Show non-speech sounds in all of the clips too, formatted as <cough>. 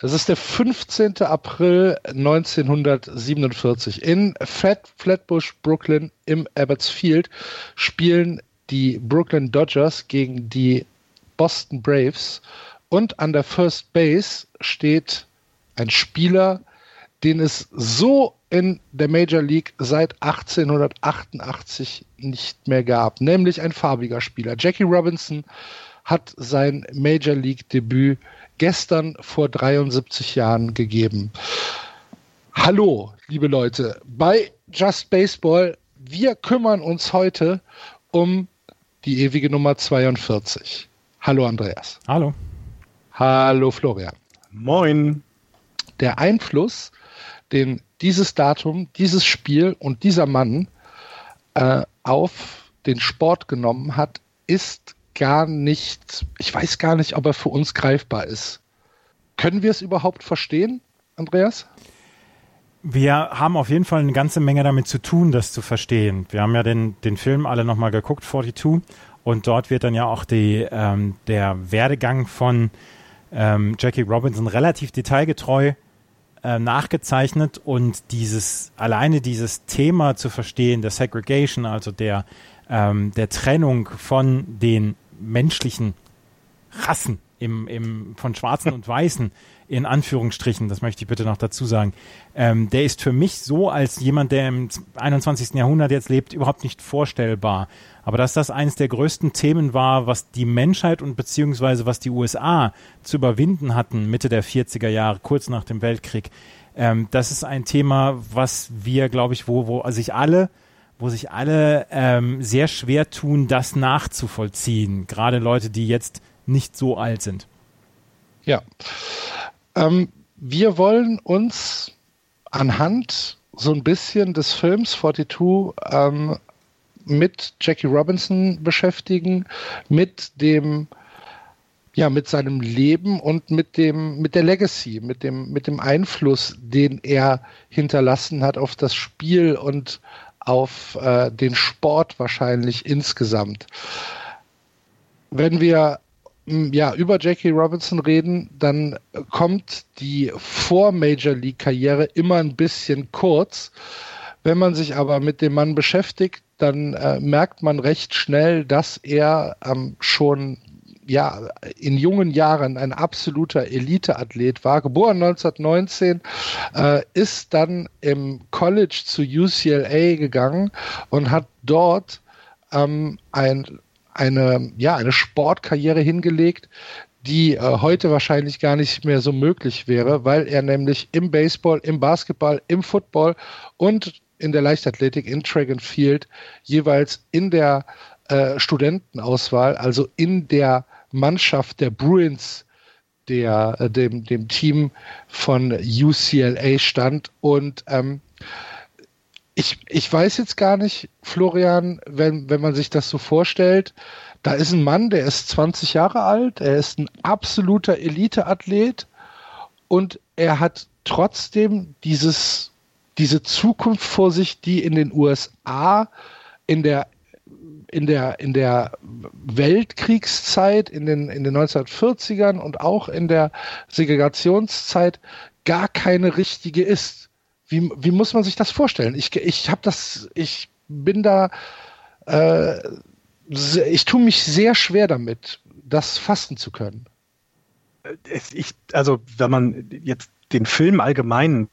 Es ist der 15. April 1947. In Flat, Flatbush, Brooklyn im Abbots Field spielen die Brooklyn Dodgers gegen die Boston Braves und an der First Base steht ein Spieler, den es so in der Major League seit 1888 nicht mehr gab, nämlich ein farbiger Spieler. Jackie Robinson hat sein Major League Debüt gestern vor 73 Jahren gegeben. Hallo, liebe Leute, bei Just Baseball, wir kümmern uns heute um die ewige Nummer 42. Hallo Andreas. Hallo. Hallo Florian. Moin. Der Einfluss, den dieses Datum, dieses Spiel und dieser Mann äh, auf den Sport genommen hat, ist gar nicht, ich weiß gar nicht, ob er für uns greifbar ist. Können wir es überhaupt verstehen, Andreas? Wir haben auf jeden Fall eine ganze Menge damit zu tun, das zu verstehen. Wir haben ja den, den Film alle nochmal geguckt, 42, und dort wird dann ja auch die, ähm, der Werdegang von ähm, Jackie Robinson relativ detailgetreu äh, nachgezeichnet und dieses, alleine dieses Thema zu verstehen, der Segregation, also der, ähm, der Trennung von den menschlichen Rassen im, im, von Schwarzen und Weißen, in Anführungsstrichen, das möchte ich bitte noch dazu sagen, ähm, der ist für mich so als jemand, der im 21. Jahrhundert jetzt lebt, überhaupt nicht vorstellbar. Aber dass das eines der größten Themen war, was die Menschheit und beziehungsweise was die USA zu überwinden hatten, Mitte der 40er Jahre, kurz nach dem Weltkrieg, ähm, das ist ein Thema, was wir, glaube ich, wo, wo sich alle wo sich alle ähm, sehr schwer tun, das nachzuvollziehen. Gerade Leute, die jetzt nicht so alt sind. Ja. Ähm, wir wollen uns anhand so ein bisschen des Films 42 ähm, mit Jackie Robinson beschäftigen, mit dem ja, mit seinem Leben und mit dem, mit der Legacy, mit dem, mit dem Einfluss, den er hinterlassen hat auf das Spiel und auf äh, den Sport wahrscheinlich insgesamt. Wenn wir ja, über Jackie Robinson reden, dann kommt die Vor-Major League-Karriere immer ein bisschen kurz. Wenn man sich aber mit dem Mann beschäftigt, dann äh, merkt man recht schnell, dass er ähm, schon ja, in jungen Jahren ein absoluter Elite-Athlet war, geboren 1919, äh, ist dann im College zu UCLA gegangen und hat dort ähm, ein eine, ja, eine Sportkarriere hingelegt, die äh, heute wahrscheinlich gar nicht mehr so möglich wäre, weil er nämlich im Baseball, im Basketball, im Football und in der Leichtathletik, in Track and Field jeweils in der äh, Studentenauswahl, also in der Mannschaft der Bruins, der, äh, dem, dem Team von UCLA stand. Und ähm, ich, ich weiß jetzt gar nicht, Florian, wenn, wenn man sich das so vorstellt, da ist ein Mann, der ist 20 Jahre alt, er ist ein absoluter Eliteathlet und er hat trotzdem dieses, diese Zukunft vor sich, die in den USA in der in der, in der Weltkriegszeit, in den, in den 1940ern und auch in der Segregationszeit gar keine richtige ist. Wie, wie muss man sich das vorstellen? Ich, ich habe das, ich bin da, äh, ich tue mich sehr schwer damit, das fassen zu können. Ich, also, wenn man jetzt den Film allgemein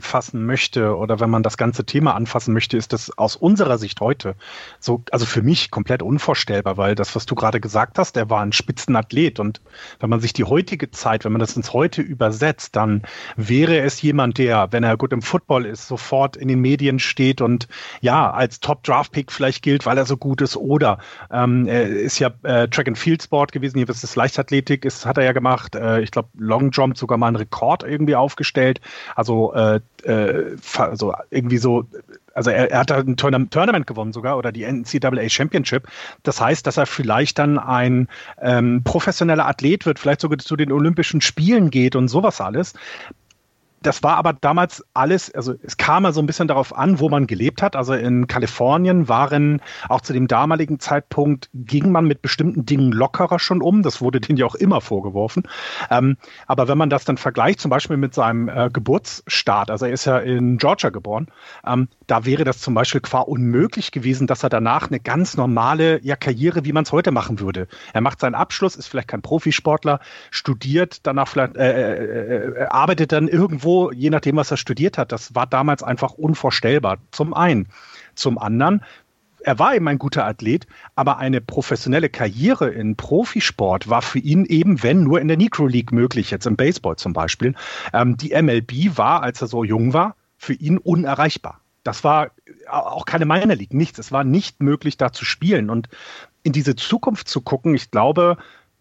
fassen möchte oder wenn man das ganze Thema anfassen möchte, ist das aus unserer Sicht heute so, also für mich komplett unvorstellbar, weil das, was du gerade gesagt hast, der war ein Spitzenathlet. Und wenn man sich die heutige Zeit, wenn man das ins Heute übersetzt, dann wäre es jemand, der, wenn er gut im Football ist, sofort in den Medien steht und ja, als Top-Draft-Pick vielleicht gilt, weil er so gut ist. Oder ähm, er ist ja äh, Track and Field Sport gewesen, hier ist es Leichtathletik, ist, hat er ja gemacht, äh, ich glaube Long Jump sogar mal einen Rekord irgendwie aufgestellt, also äh, äh, also irgendwie so, also er, er hat ein Tournament gewonnen sogar oder die NCAA Championship. Das heißt, dass er vielleicht dann ein ähm, professioneller Athlet wird, vielleicht sogar zu den Olympischen Spielen geht und sowas alles. Das war aber damals alles, also es kam ja so ein bisschen darauf an, wo man gelebt hat. Also in Kalifornien waren auch zu dem damaligen Zeitpunkt, ging man mit bestimmten Dingen lockerer schon um. Das wurde denen ja auch immer vorgeworfen. Ähm, aber wenn man das dann vergleicht, zum Beispiel mit seinem äh, Geburtsstaat, also er ist ja in Georgia geboren, ähm, da wäre das zum Beispiel qua unmöglich gewesen, dass er danach eine ganz normale ja, Karriere, wie man es heute machen würde. Er macht seinen Abschluss, ist vielleicht kein Profisportler, studiert, danach vielleicht äh, äh, äh arbeitet dann irgendwo je nachdem, was er studiert hat. Das war damals einfach unvorstellbar. Zum einen. Zum anderen, er war eben ein guter Athlet, aber eine professionelle Karriere in Profisport war für ihn eben, wenn nur in der Negro League möglich, jetzt im Baseball zum Beispiel. Ähm, die MLB war, als er so jung war, für ihn unerreichbar. Das war auch keine Minor League, nichts. Es war nicht möglich, da zu spielen. Und in diese Zukunft zu gucken, ich glaube,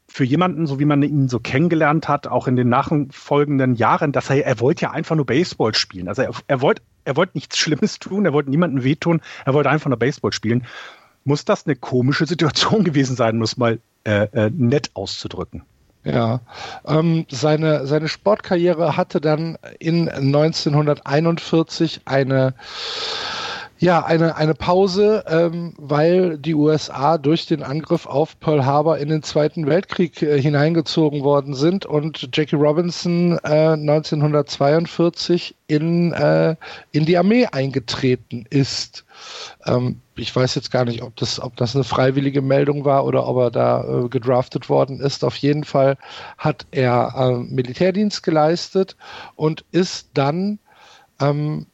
für jemanden, so wie man ihn so kennengelernt hat, auch in den nachfolgenden Jahren, dass er, er wollte ja einfach nur Baseball spielen. Also er, er wollte er wollte nichts Schlimmes tun, er wollte niemandem wehtun, er wollte einfach nur Baseball spielen. Muss das eine komische Situation <laughs> gewesen sein, muss mal äh, äh, nett auszudrücken. Ja, ähm, seine, seine Sportkarriere hatte dann in 1941 eine ja, eine, eine Pause, ähm, weil die USA durch den Angriff auf Pearl Harbor in den Zweiten Weltkrieg äh, hineingezogen worden sind und Jackie Robinson äh, 1942 in, äh, in die Armee eingetreten ist. Ähm, ich weiß jetzt gar nicht, ob das, ob das eine freiwillige Meldung war oder ob er da äh, gedraftet worden ist. Auf jeden Fall hat er äh, Militärdienst geleistet und ist dann ähm,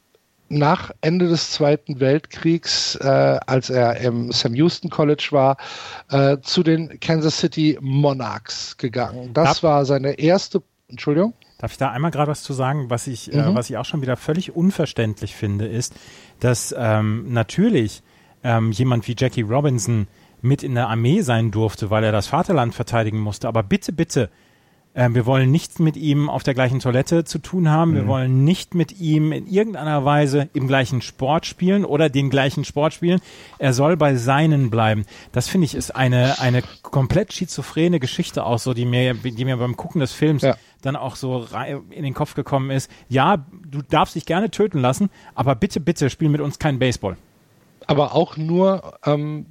nach Ende des Zweiten Weltkriegs, äh, als er im Sam Houston College war, äh, zu den Kansas City Monarchs gegangen. Das war seine erste. Entschuldigung. Darf ich da einmal gerade was zu sagen? Was ich, äh, mhm. äh, was ich auch schon wieder völlig unverständlich finde, ist, dass ähm, natürlich ähm, jemand wie Jackie Robinson mit in der Armee sein durfte, weil er das Vaterland verteidigen musste. Aber bitte, bitte, ähm, wir wollen nichts mit ihm auf der gleichen Toilette zu tun haben. Mhm. Wir wollen nicht mit ihm in irgendeiner Weise im gleichen Sport spielen oder den gleichen Sport spielen. Er soll bei seinen bleiben. Das finde ich ist eine, eine komplett schizophrene Geschichte auch so, die mir, die mir beim Gucken des Films ja. dann auch so in den Kopf gekommen ist. Ja, du darfst dich gerne töten lassen, aber bitte, bitte spiel mit uns keinen Baseball. Aber auch nur, ähm,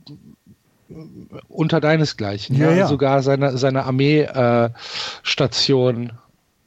unter deinesgleichen. Ja, ja. Sogar seine, seine Armeestation äh,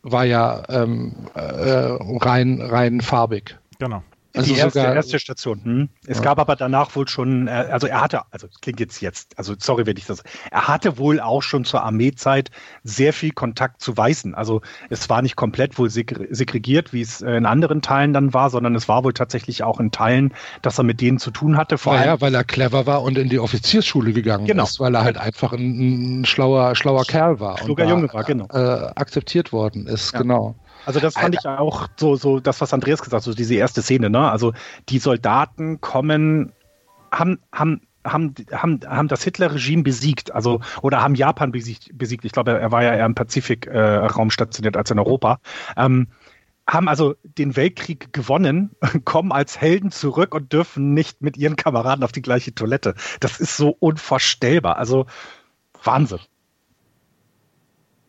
war ja ähm, äh, rein, rein farbig. Genau. Also die erste, sogar, erste Station. Hm. Es ja. gab aber danach wohl schon, äh, also er hatte, also klingt jetzt jetzt, also sorry, wenn ich das, er hatte wohl auch schon zur Armeezeit sehr viel Kontakt zu Weißen. Also es war nicht komplett wohl segregiert, wie es äh, in anderen Teilen dann war, sondern es war wohl tatsächlich auch in Teilen, dass er mit denen zu tun hatte. Vor ja, weil er clever war und in die Offiziersschule gegangen genau. ist, weil er halt einfach ein, ein schlauer, schlauer Kerl war. Kluger Junge war, genau. Äh, akzeptiert worden ist, ja. genau. Also das fand ich auch so, so das, was Andreas gesagt hat, so diese erste Szene, ne? Also die Soldaten kommen, haben, haben haben, haben, haben das Hitler-Regime besiegt, also oder haben Japan besiegt. besiegt. Ich glaube, er war ja eher im Pazifikraum äh, stationiert als in Europa. Ähm, haben also den Weltkrieg gewonnen, <laughs> kommen als Helden zurück und dürfen nicht mit ihren Kameraden auf die gleiche Toilette. Das ist so unvorstellbar. Also Wahnsinn.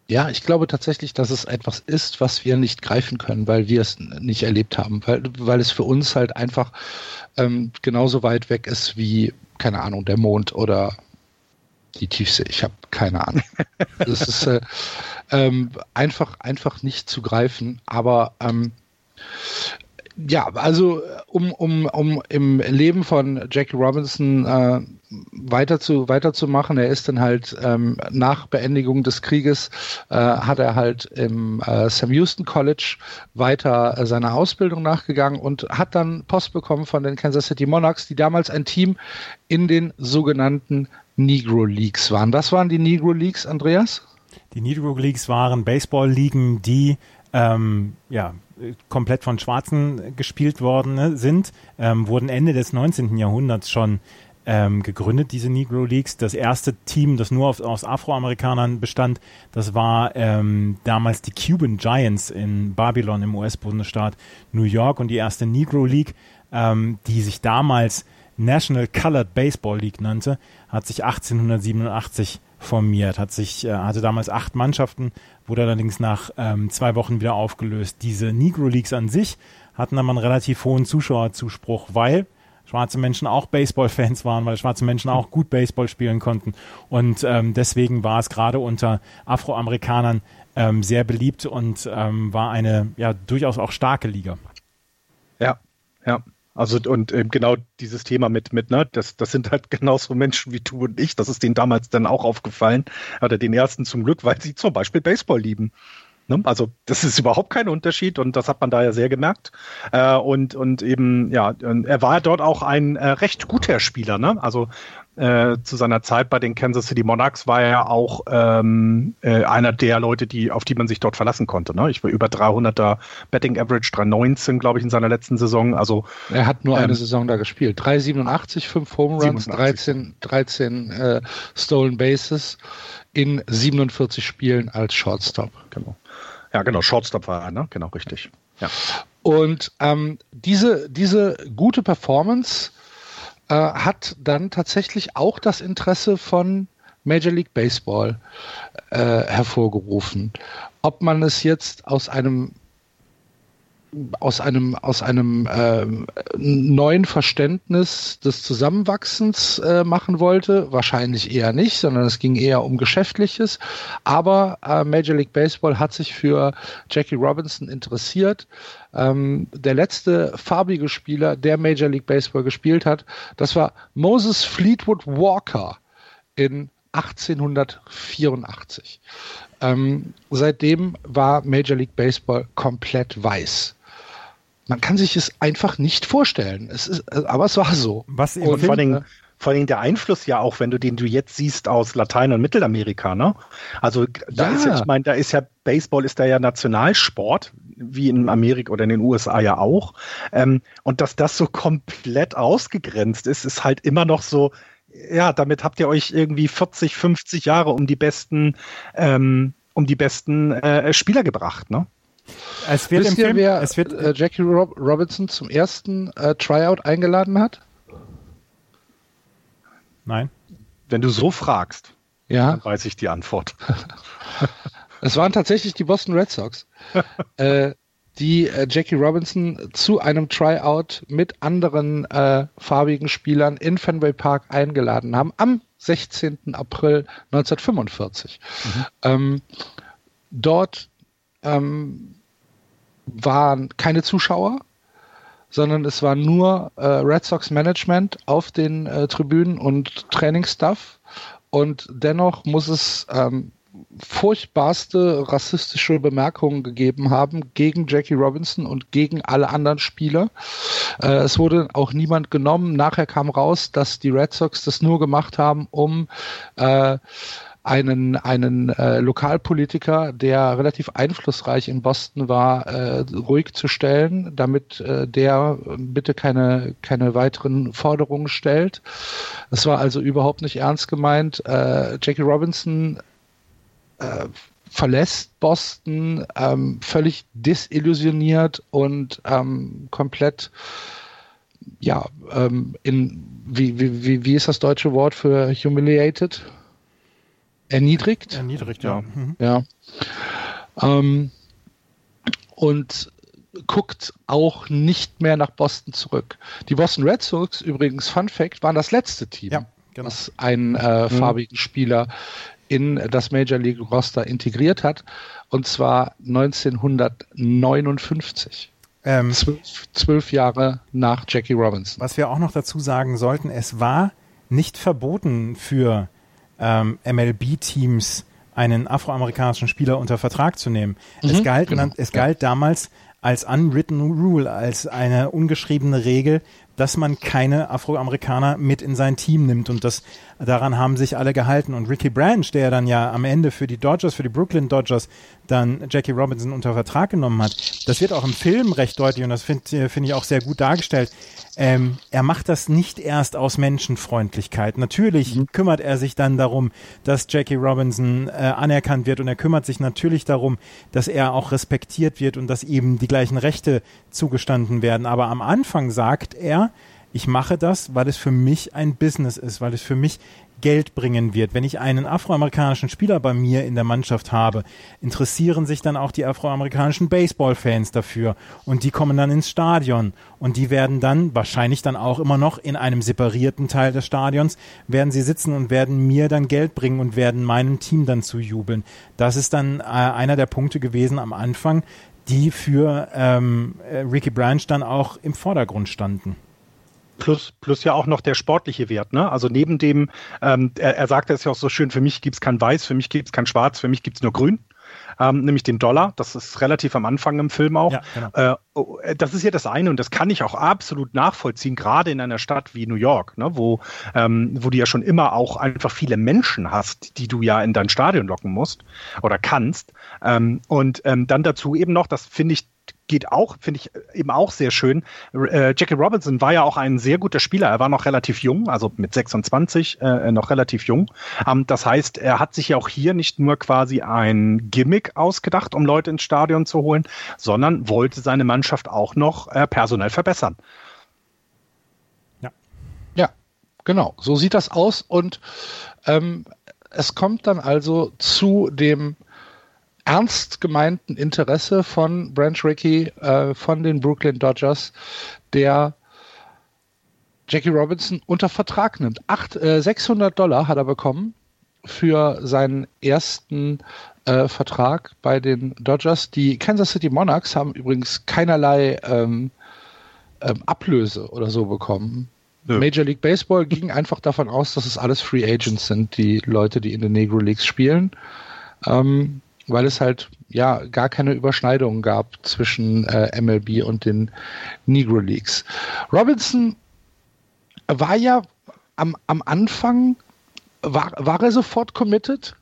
Ja, ich glaube tatsächlich, dass es etwas ist, was wir nicht greifen können, weil wir es nicht erlebt haben, weil, weil es für uns halt einfach ähm, genauso weit weg ist wie, keine Ahnung, der Mond oder die Tiefsee. Ich habe keine Ahnung. <laughs> Das ist äh, ähm, einfach, einfach nicht zu greifen, aber ähm, ja, also um, um, um im Leben von Jackie Robinson äh, weiter zu weiterzumachen, er ist dann halt ähm, nach Beendigung des Krieges äh, hat er halt im äh, Sam Houston College weiter äh, seiner Ausbildung nachgegangen und hat dann Post bekommen von den Kansas City Monarchs, die damals ein Team in den sogenannten Negro Leagues waren. Das waren die Negro Leagues, Andreas? Die Negro Leagues waren Baseball-Ligen, die ähm, ja, komplett von Schwarzen gespielt worden ne, sind, ähm, wurden Ende des 19. Jahrhunderts schon ähm, gegründet, diese Negro Leagues. Das erste Team, das nur auf, aus Afroamerikanern bestand, das war ähm, damals die Cuban Giants in Babylon im US-Bundesstaat New York und die erste Negro League, ähm, die sich damals National Colored Baseball League nannte, hat sich 1887 formiert, hat sich, äh, hatte damals acht Mannschaften, wurde allerdings nach ähm, zwei Wochen wieder aufgelöst. Diese Negro Leagues an sich hatten aber einen relativ hohen Zuschauerzuspruch, weil schwarze Menschen auch Baseball-Fans waren, weil schwarze Menschen auch gut Baseball spielen konnten. Und ähm, deswegen war es gerade unter Afroamerikanern ähm, sehr beliebt und ähm, war eine ja durchaus auch starke Liga. Ja, ja. Also und äh, genau dieses Thema mit, mit, ne, das, das sind halt <laughs> genauso Menschen wie du und ich. Das ist denen damals dann auch aufgefallen. Oder den ersten zum Glück, weil sie zum Beispiel Baseball lieben. Ne? Also das ist überhaupt kein Unterschied und das hat man da ja sehr gemerkt. Äh, und, und eben, ja, er war dort auch ein äh, recht guter Spieler. Ne? Also äh, zu seiner Zeit bei den Kansas City Monarchs war er auch ähm, äh, einer der Leute, die, auf die man sich dort verlassen konnte. Ne? Ich war über 300er Betting Average, 319, glaube ich, in seiner letzten Saison. Also er hat nur ähm, eine Saison da gespielt. 387, 5 Home Runs, 13, 13 äh, Stolen Bases in 47 Spielen als Shortstop. Genau. Ja, genau, Shortstop war er, ne? Genau, richtig. Ja. Und ähm, diese, diese gute Performance äh, hat dann tatsächlich auch das Interesse von Major League Baseball äh, hervorgerufen. Ob man es jetzt aus einem aus einem, aus einem äh, neuen Verständnis des Zusammenwachsens äh, machen wollte. Wahrscheinlich eher nicht, sondern es ging eher um Geschäftliches. Aber äh, Major League Baseball hat sich für Jackie Robinson interessiert. Ähm, der letzte farbige Spieler, der Major League Baseball gespielt hat, das war Moses Fleetwood Walker in 1884. Ähm, seitdem war Major League Baseball komplett weiß. Man kann sich es einfach nicht vorstellen. Es ist, aber es war so. Was eben und vor allem, vor allem der Einfluss ja auch, wenn du den du jetzt siehst aus Latein- und Mittelamerika, ne? Also da ja. ist ja, ich meine, da ist ja Baseball ist da ja Nationalsport, wie in Amerika oder in den USA ja auch. Ähm, und dass das so komplett ausgegrenzt ist, ist halt immer noch so, ja, damit habt ihr euch irgendwie 40, 50 Jahre um die besten, ähm, um die besten äh, Spieler gebracht, ne? Es wird Wisst im Film, wer es wird, äh, Jackie Rob Robinson zum ersten äh, Tryout eingeladen hat? Nein. Wenn du so fragst, ja. dann weiß ich die Antwort. <laughs> es waren tatsächlich die Boston Red Sox, <laughs> äh, die äh, Jackie Robinson zu einem Tryout mit anderen äh, farbigen Spielern in Fenway Park eingeladen haben am 16. April 1945. Mhm. Ähm, dort ähm, waren keine Zuschauer, sondern es war nur äh, Red Sox Management auf den äh, Tribünen und Trainingsstuff. Und dennoch muss es ähm, furchtbarste rassistische Bemerkungen gegeben haben gegen Jackie Robinson und gegen alle anderen Spieler. Äh, es wurde auch niemand genommen. Nachher kam raus, dass die Red Sox das nur gemacht haben, um äh, einen, einen äh, Lokalpolitiker, der relativ einflussreich in Boston war, äh, ruhig zu stellen, damit äh, der bitte keine, keine weiteren Forderungen stellt. Es war also überhaupt nicht ernst gemeint. Äh, Jackie Robinson äh, verlässt Boston ähm, völlig desillusioniert und ähm, komplett ja, ähm, in, wie, wie, wie ist das deutsche Wort für humiliated? Erniedrigt. Erniedrigt, ja. Ja. Ähm, und guckt auch nicht mehr nach Boston zurück. Die Boston Red Sox, übrigens, Fun Fact, waren das letzte Team, ja, genau. das einen äh, mhm. farbigen Spieler in das Major League Roster integriert hat, und zwar 1959. Ähm, zwölf, zwölf Jahre nach Jackie Robinson. Was wir auch noch dazu sagen sollten, es war nicht verboten für ähm, MLB-Teams einen afroamerikanischen Spieler unter Vertrag zu nehmen. Mhm, es galt, genau. es galt damals als unwritten rule, als eine ungeschriebene Regel, dass man keine Afroamerikaner mit in sein Team nimmt und das daran haben sich alle gehalten und Ricky Branch, der dann ja am Ende für die Dodgers, für die Brooklyn Dodgers dann Jackie Robinson unter Vertrag genommen hat. Das wird auch im Film recht deutlich und das finde find ich auch sehr gut dargestellt. Ähm, er macht das nicht erst aus Menschenfreundlichkeit. Natürlich mhm. kümmert er sich dann darum, dass Jackie Robinson äh, anerkannt wird und er kümmert sich natürlich darum, dass er auch respektiert wird und dass eben die gleichen Rechte zugestanden werden. Aber am Anfang sagt er, ich mache das, weil es für mich ein Business ist, weil es für mich Geld bringen wird. Wenn ich einen afroamerikanischen Spieler bei mir in der Mannschaft habe, interessieren sich dann auch die afroamerikanischen Baseball-Fans dafür und die kommen dann ins Stadion und die werden dann wahrscheinlich dann auch immer noch in einem separierten Teil des Stadions werden sie sitzen und werden mir dann Geld bringen und werden meinem Team dann zujubeln. Das ist dann äh, einer der Punkte gewesen am Anfang, die für ähm, äh, Ricky Branch dann auch im Vordergrund standen. Plus, plus ja auch noch der sportliche Wert, ne? Also neben dem, ähm, er, er sagte es ja auch so schön, für mich gibt's kein Weiß, für mich gibt's kein Schwarz, für mich gibt's nur Grün. Ähm, nämlich den Dollar. Das ist relativ am Anfang im Film auch. Ja, genau. äh, oh, äh das ist ja das eine und das kann ich auch absolut nachvollziehen, gerade in einer Stadt wie New York, ne, wo, ähm, wo du ja schon immer auch einfach viele Menschen hast, die du ja in dein Stadion locken musst oder kannst. Ähm, und ähm, dann dazu eben noch, das finde ich geht auch, finde ich eben auch sehr schön. Äh, Jackie Robinson war ja auch ein sehr guter Spieler. Er war noch relativ jung, also mit 26 äh, noch relativ jung. Ähm, das heißt, er hat sich ja auch hier nicht nur quasi ein Gimmick ausgedacht, um Leute ins Stadion zu holen, sondern wollte seine Mannschaft auch noch äh, personell verbessern. Ja. Ja, genau. So sieht das aus und ähm, es kommt dann also zu dem ernst gemeinten Interesse von Branch Rickey äh, von den Brooklyn Dodgers, der Jackie Robinson unter Vertrag nimmt. Acht, äh, 600 Dollar hat er bekommen für seinen ersten äh, Vertrag bei den Dodgers. Die Kansas City Monarchs haben übrigens keinerlei ähm, ähm, Ablöse oder so bekommen. Ja. Major League Baseball ging einfach davon aus, dass es alles Free Agents sind, die Leute, die in den Negro Leagues spielen. Ähm, weil es halt ja gar keine Überschneidungen gab zwischen äh, MLB und den Negro Leagues. Robinson war ja am, am Anfang, war, war er sofort committed?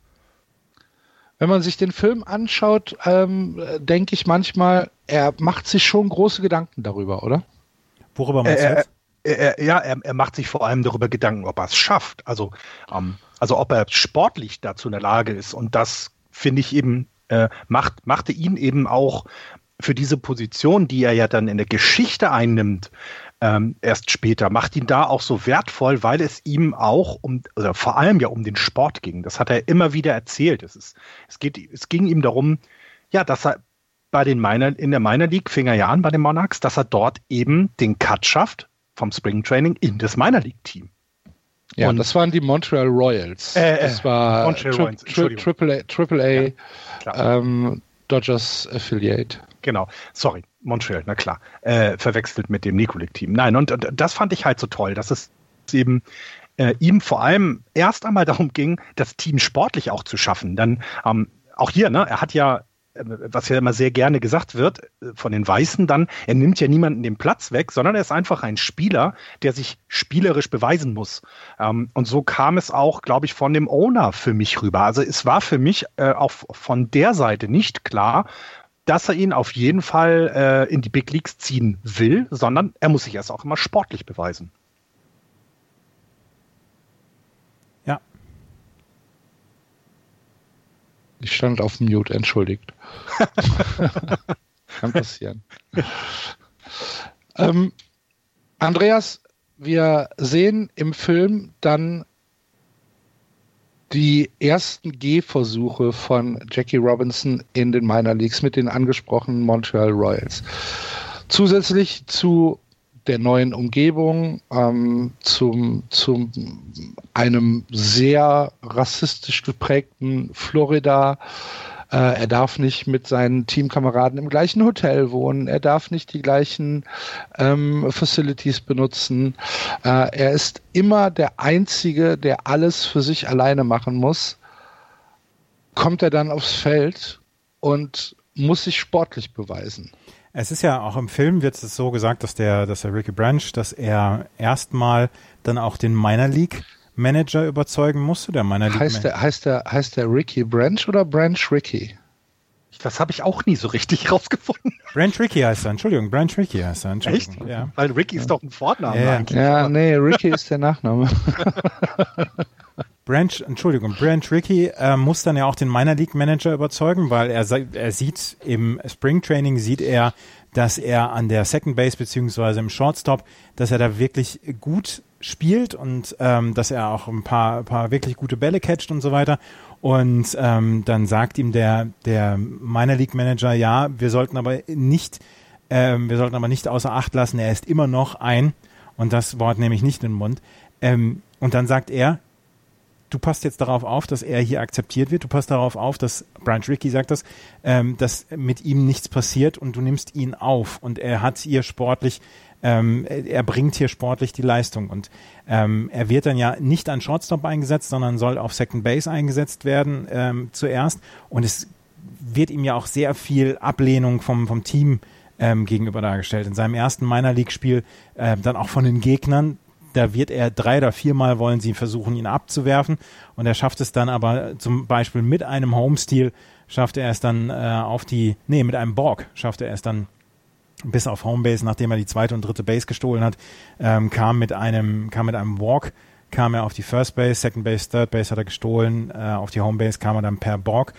Wenn man sich den Film anschaut, ähm, denke ich manchmal, er macht sich schon große Gedanken darüber, oder? Worüber meinst du jetzt? Er, ja, er, er, macht sich vor allem darüber Gedanken, ob er es schafft. Also, ähm, also ob er sportlich dazu in der Lage ist. Und das finde ich eben, äh, macht, machte ihn eben auch für diese Position, die er ja dann in der Geschichte einnimmt, ähm, erst später, macht ihn da auch so wertvoll, weil es ihm auch um, oder vor allem ja um den Sport ging. Das hat er immer wieder erzählt. Es, ist, es, geht, es ging ihm darum, ja, dass er bei den Minor, in der Minor League fing er ja an bei den Monarchs, dass er dort eben den Cut schafft vom Spring Training in das Minor League Team. Ja, und das waren die Montreal Royals. Äh, äh das war Montreal tri Royals, tri Triple A, Triple A ja, ähm, Dodgers Affiliate. Genau, sorry, Montreal, na klar, äh, verwechselt mit dem Nikolik-Team. Nein, und, und, das fand ich halt so toll, dass es eben äh, ihm vor allem erst einmal darum ging, das Team sportlich auch zu schaffen. Dann ähm, auch hier, ne, er hat ja was ja immer sehr gerne gesagt wird äh, von den Weißen dann, er nimmt ja niemanden den Platz weg, sondern er ist einfach ein Spieler, der sich spielerisch beweisen muss. Ähm, und so kam es auch, glaube ich, von dem Owner für mich rüber. Also es war für mich äh, auch von der Seite nicht klar, dass er ihn auf jeden Fall äh, in die Big Leagues ziehen will, sondern er muss sich erst auch immer sportlich beweisen. Ich stand auf Mute, entschuldigt. <laughs> Kann passieren. ähm, Andreas, wir sehen im Film dann die ersten Gehversuche von Jackie Robinson in den Minor Leagues mit den angesprochenen Montreal Royals. Zusätzlich zu der neuen Umgebung, ähm, zum, zum einem sehr rassistisch geprägten Florida. Äh, er darf nicht mit seinen Teamkameraden im gleichen Hotel wohnen. Er darf nicht die gleichen ähm, Facilities benutzen. Äh, er ist immer der Einzige, der alles für sich alleine machen muss. Kommt er dann aufs Feld und muss sich sportlich beweisen. Es ist ja auch im Film wird es so gesagt, dass der, dass der Ricky Branch, dass er erstmal dann auch den Minor League Manager überzeugen musste. Der Minor League heißt der, heißt der, heißt der Ricky Branch oder Branch Ricky? Das habe ich auch nie so richtig <laughs> rausgefunden. Branch Ricky heißt er, Entschuldigung, Branch Ricky heißt er, Echt? Ja. Weil Ricky ist doch ein Vorname ja. eigentlich. Ja, nee, Ricky ist der Nachname. <laughs> Branch, Entschuldigung, Branch Rickey äh, muss dann ja auch den Minor League Manager überzeugen, weil er, er sieht im Spring Training sieht er, dass er an der Second Base beziehungsweise im Shortstop, dass er da wirklich gut spielt und ähm, dass er auch ein paar, paar wirklich gute Bälle catcht und so weiter. Und ähm, dann sagt ihm der, der Minor League Manager, ja, wir sollten aber nicht, ähm, wir sollten aber nicht außer Acht lassen, er ist immer noch ein, und das Wort nehme ich nicht in den Mund. Ähm, und dann sagt er, du passt jetzt darauf auf, dass er hier akzeptiert wird. Du passt darauf auf, dass Brian Ricky sagt das, ähm, dass mit ihm nichts passiert und du nimmst ihn auf und er hat hier sportlich, ähm, er bringt hier sportlich die Leistung und ähm, er wird dann ja nicht an Shortstop eingesetzt, sondern soll auf Second Base eingesetzt werden ähm, zuerst und es wird ihm ja auch sehr viel Ablehnung vom, vom Team ähm, gegenüber dargestellt. In seinem ersten Minor League Spiel äh, dann auch von den Gegnern, da wird er drei oder viermal wollen sie versuchen, ihn abzuwerfen. Und er schafft es dann aber zum Beispiel mit einem Homesteal, schafft er es dann äh, auf die, nee, mit einem Borg schafft er es dann bis auf Homebase, nachdem er die zweite und dritte Base gestohlen hat, ähm, kam mit einem, kam mit einem Walk, kam er auf die First Base, Second Base, Third Base hat er gestohlen, äh, auf die Homebase kam er dann per Borg.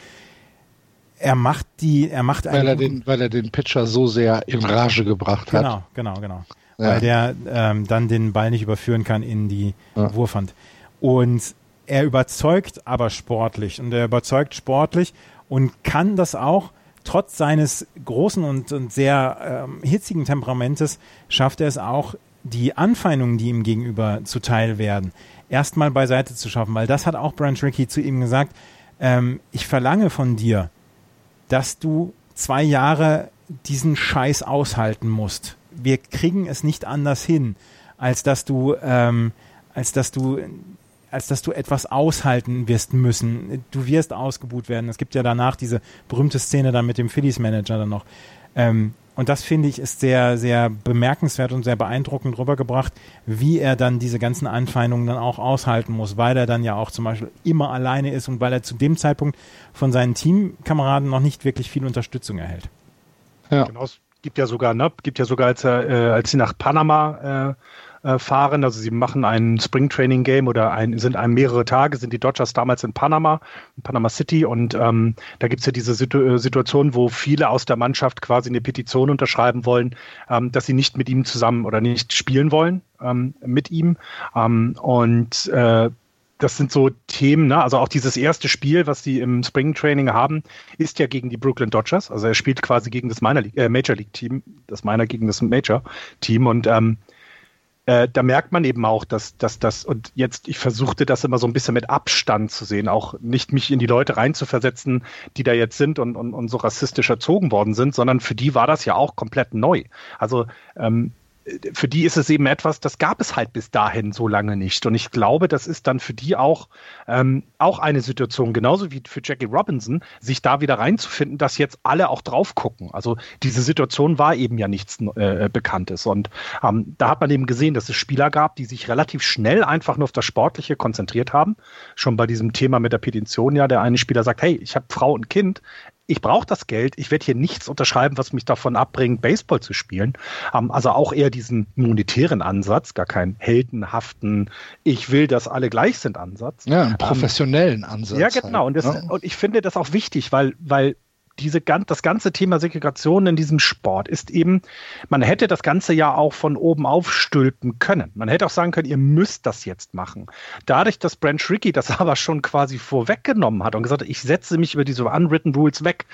Er macht die, er macht weil er den, weil er den Pitcher so sehr in Rage gebracht hat. Genau, genau, genau ja. weil der ähm, dann den Ball nicht überführen kann in die ja. Wurfhand. Und er überzeugt aber sportlich und er überzeugt sportlich und kann das auch trotz seines großen und, und sehr ähm, hitzigen Temperamentes schafft er es auch, die Anfeindungen, die ihm gegenüber zuteil werden, erstmal beiseite zu schaffen, weil das hat auch Branch Rickey zu ihm gesagt, ähm, ich verlange von dir, dass du zwei Jahre diesen Scheiß aushalten musst wir kriegen es nicht anders hin, als dass du, ähm, als dass du, als dass du etwas aushalten wirst müssen. Du wirst ausgebuht werden. Es gibt ja danach diese berühmte Szene dann mit dem Phillies Manager dann noch. Ähm, und das finde ich ist sehr, sehr bemerkenswert und sehr beeindruckend rübergebracht, wie er dann diese ganzen Anfeindungen dann auch aushalten muss, weil er dann ja auch zum Beispiel immer alleine ist und weil er zu dem Zeitpunkt von seinen Teamkameraden noch nicht wirklich viel Unterstützung erhält. Ja. Genau, gibt ja sogar, ne, gibt ja sogar, als, äh, als sie nach Panama äh, äh, fahren, also sie machen ein Spring Training Game oder ein, sind ein mehrere Tage, sind die Dodgers damals in Panama, in Panama City und ähm, da gibt's ja diese Situ äh, Situation, wo viele aus der Mannschaft quasi eine Petition unterschreiben wollen, ähm, dass sie nicht mit ihm zusammen oder nicht spielen wollen ähm, mit ihm. Ähm, und äh, das sind so Themen, ne? also auch dieses erste Spiel, was sie im Spring Training haben, ist ja gegen die Brooklyn Dodgers. Also er spielt quasi gegen das Minor League, äh, Major League Team, das Minor gegen das Major Team und ähm, äh, da merkt man eben auch, dass, das, und jetzt, ich versuchte das immer so ein bisschen mit Abstand zu sehen, auch nicht mich in die Leute reinzuversetzen, die da jetzt sind und, und, und so rassistisch erzogen worden sind, sondern für die war das ja auch komplett neu. Also ähm, für die ist es eben etwas, das gab es halt bis dahin so lange nicht. Und ich glaube, das ist dann für die auch, ähm, auch eine Situation, genauso wie für Jackie Robinson, sich da wieder reinzufinden, dass jetzt alle auch drauf gucken. Also diese Situation war eben ja nichts äh, Bekanntes. Und ähm, da hat man eben gesehen, dass es Spieler gab, die sich relativ schnell einfach nur auf das Sportliche konzentriert haben. Schon bei diesem Thema mit der Petition ja, der eine Spieler sagt, hey, ich habe Frau und Kind, ich brauche das Geld, ich werde hier nichts unterschreiben, was mich davon abbringt, Baseball zu spielen. Ähm, also auch eher diesen monetären Ansatz, gar keinen heldenhaften, ich will, dass alle gleich sind Ansatz. Ja, einen professionellen ähm, Ansatz. Ja, genau. Halt, und, das, ja. und ich finde das auch wichtig, weil, weil diese, das ganze Thema Segregation in diesem Sport ist eben, man hätte das Ganze ja auch von oben aufstülpen können. Man hätte auch sagen können, ihr müsst das jetzt machen. Dadurch, dass Branch Rickey das <laughs> aber schon quasi vorweggenommen hat und gesagt hat, ich setze mich über diese unwritten Rules weg,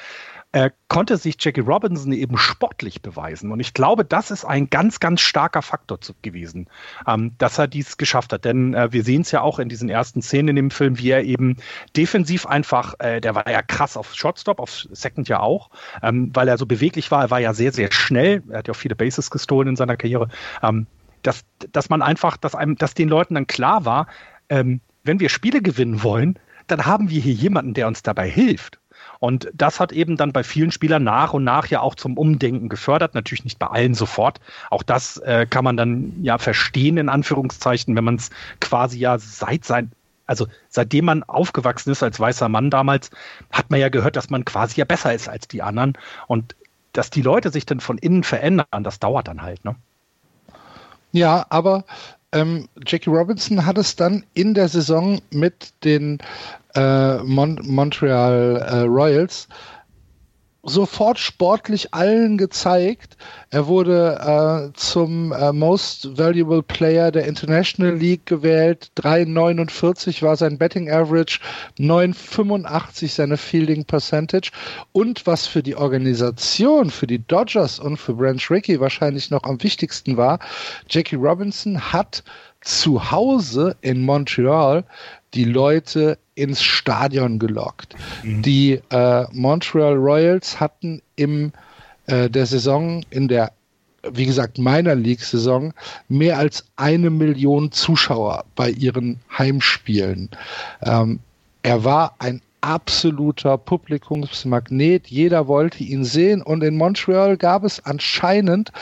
äh, konnte sich Jackie Robinson eben sportlich beweisen. Und ich glaube, das ist ein ganz, ganz starker Faktor zu, gewesen, ähm, dass er dies geschafft hat. Denn äh, wir sehen es ja auch in diesen ersten Szenen in dem Film, wie er eben defensiv einfach, äh, der war ja krass auf Shotstop, auf Second ja auch, ähm, weil er so beweglich war. Er war ja sehr, sehr schnell. Er hat ja auch viele Bases gestohlen in seiner Karriere. Ähm, dass, dass man einfach, dass einem, dass den Leuten dann klar war, ähm, wenn wir Spiele gewinnen wollen, dann haben wir hier jemanden, der uns dabei hilft. Und das hat eben dann bei vielen Spielern nach und nach ja auch zum Umdenken gefördert. Natürlich nicht bei allen sofort. Auch das äh, kann man dann ja verstehen, in Anführungszeichen, wenn man es quasi ja seit sein, also seitdem man aufgewachsen ist als weißer Mann damals, hat man ja gehört, dass man quasi ja besser ist als die anderen. Und dass die Leute sich dann von innen verändern, das dauert dann halt, ne? Ja, aber ähm, Jackie Robinson hat es dann in der Saison mit den äh, Mon Montreal äh, Royals sofort sportlich allen gezeigt. Er wurde äh, zum äh, Most Valuable Player der International League gewählt. 3,49 war sein Betting Average, 9,85 seine Fielding Percentage. Und was für die Organisation, für die Dodgers und für Branch Rickey wahrscheinlich noch am wichtigsten war, Jackie Robinson hat zu Hause in Montreal die Leute ins Stadion gelockt. Mhm. Die äh, Montreal Royals hatten im äh, der Saison in der wie gesagt, meiner League-Saison mehr als eine Million Zuschauer bei ihren Heimspielen. Ähm, er war ein absoluter Publikumsmagnet. Jeder wollte ihn sehen und in Montreal gab es anscheinend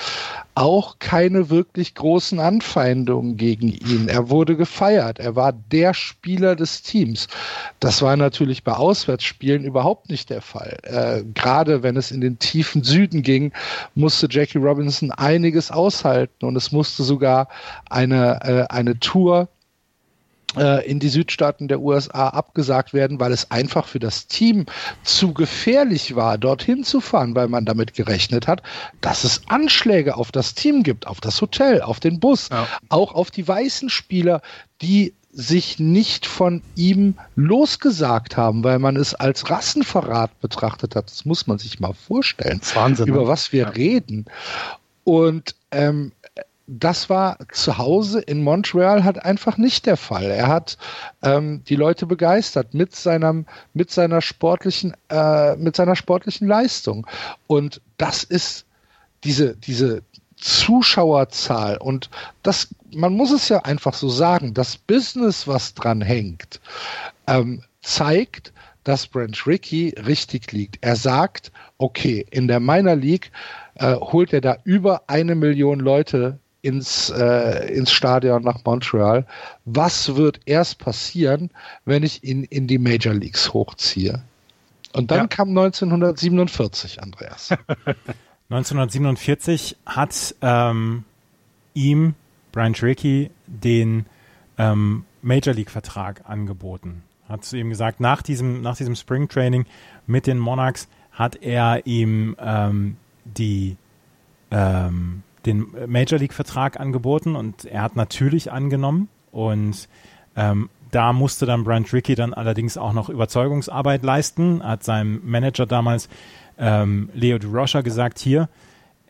auch keine wirklich großen Anfeindungen gegen ihn. Er wurde gefeiert. Er war der Spieler des Teams. Das war natürlich bei Auswärtsspielen überhaupt nicht der Fall. Äh, gerade wenn es in den tiefen Süden ging, musste Jackie Robinson einiges aushalten und es musste sogar eine, äh, eine Tour in die Südstaaten der USA abgesagt werden, weil es einfach für das Team zu gefährlich war, dorthin zu fahren, weil man damit gerechnet hat, dass es Anschläge auf das Team gibt, auf das Hotel, auf den Bus, ja. auch auf die weißen Spieler, die sich nicht von ihm losgesagt haben, weil man es als Rassenverrat betrachtet hat. Das muss man sich mal vorstellen, Wahnsinn, über ne? was wir ja. reden. Und ähm, das war zu Hause in Montreal halt einfach nicht der Fall. Er hat ähm, die Leute begeistert mit seinem, mit seiner sportlichen, äh, mit seiner sportlichen Leistung. Und das ist diese, diese Zuschauerzahl und das, man muss es ja einfach so sagen, das Business, was dran hängt, ähm, zeigt, dass Branch Rickey richtig liegt. Er sagt, okay, in der Minor League äh, holt er da über eine Million Leute ins, äh, ins Stadion nach Montreal. Was wird erst passieren, wenn ich ihn in die Major Leagues hochziehe? Und dann ja. kam 1947, Andreas. <laughs> 1947 hat ähm, ihm Brian Tricky den ähm, Major League Vertrag angeboten. Hat zu ihm gesagt, nach diesem, nach diesem Spring Training mit den Monarchs hat er ihm ähm, die ähm, den Major League-Vertrag angeboten und er hat natürlich angenommen. Und ähm, da musste dann Brian Tricky dann allerdings auch noch Überzeugungsarbeit leisten, hat seinem Manager damals ähm, Leo DeRocha gesagt, hier,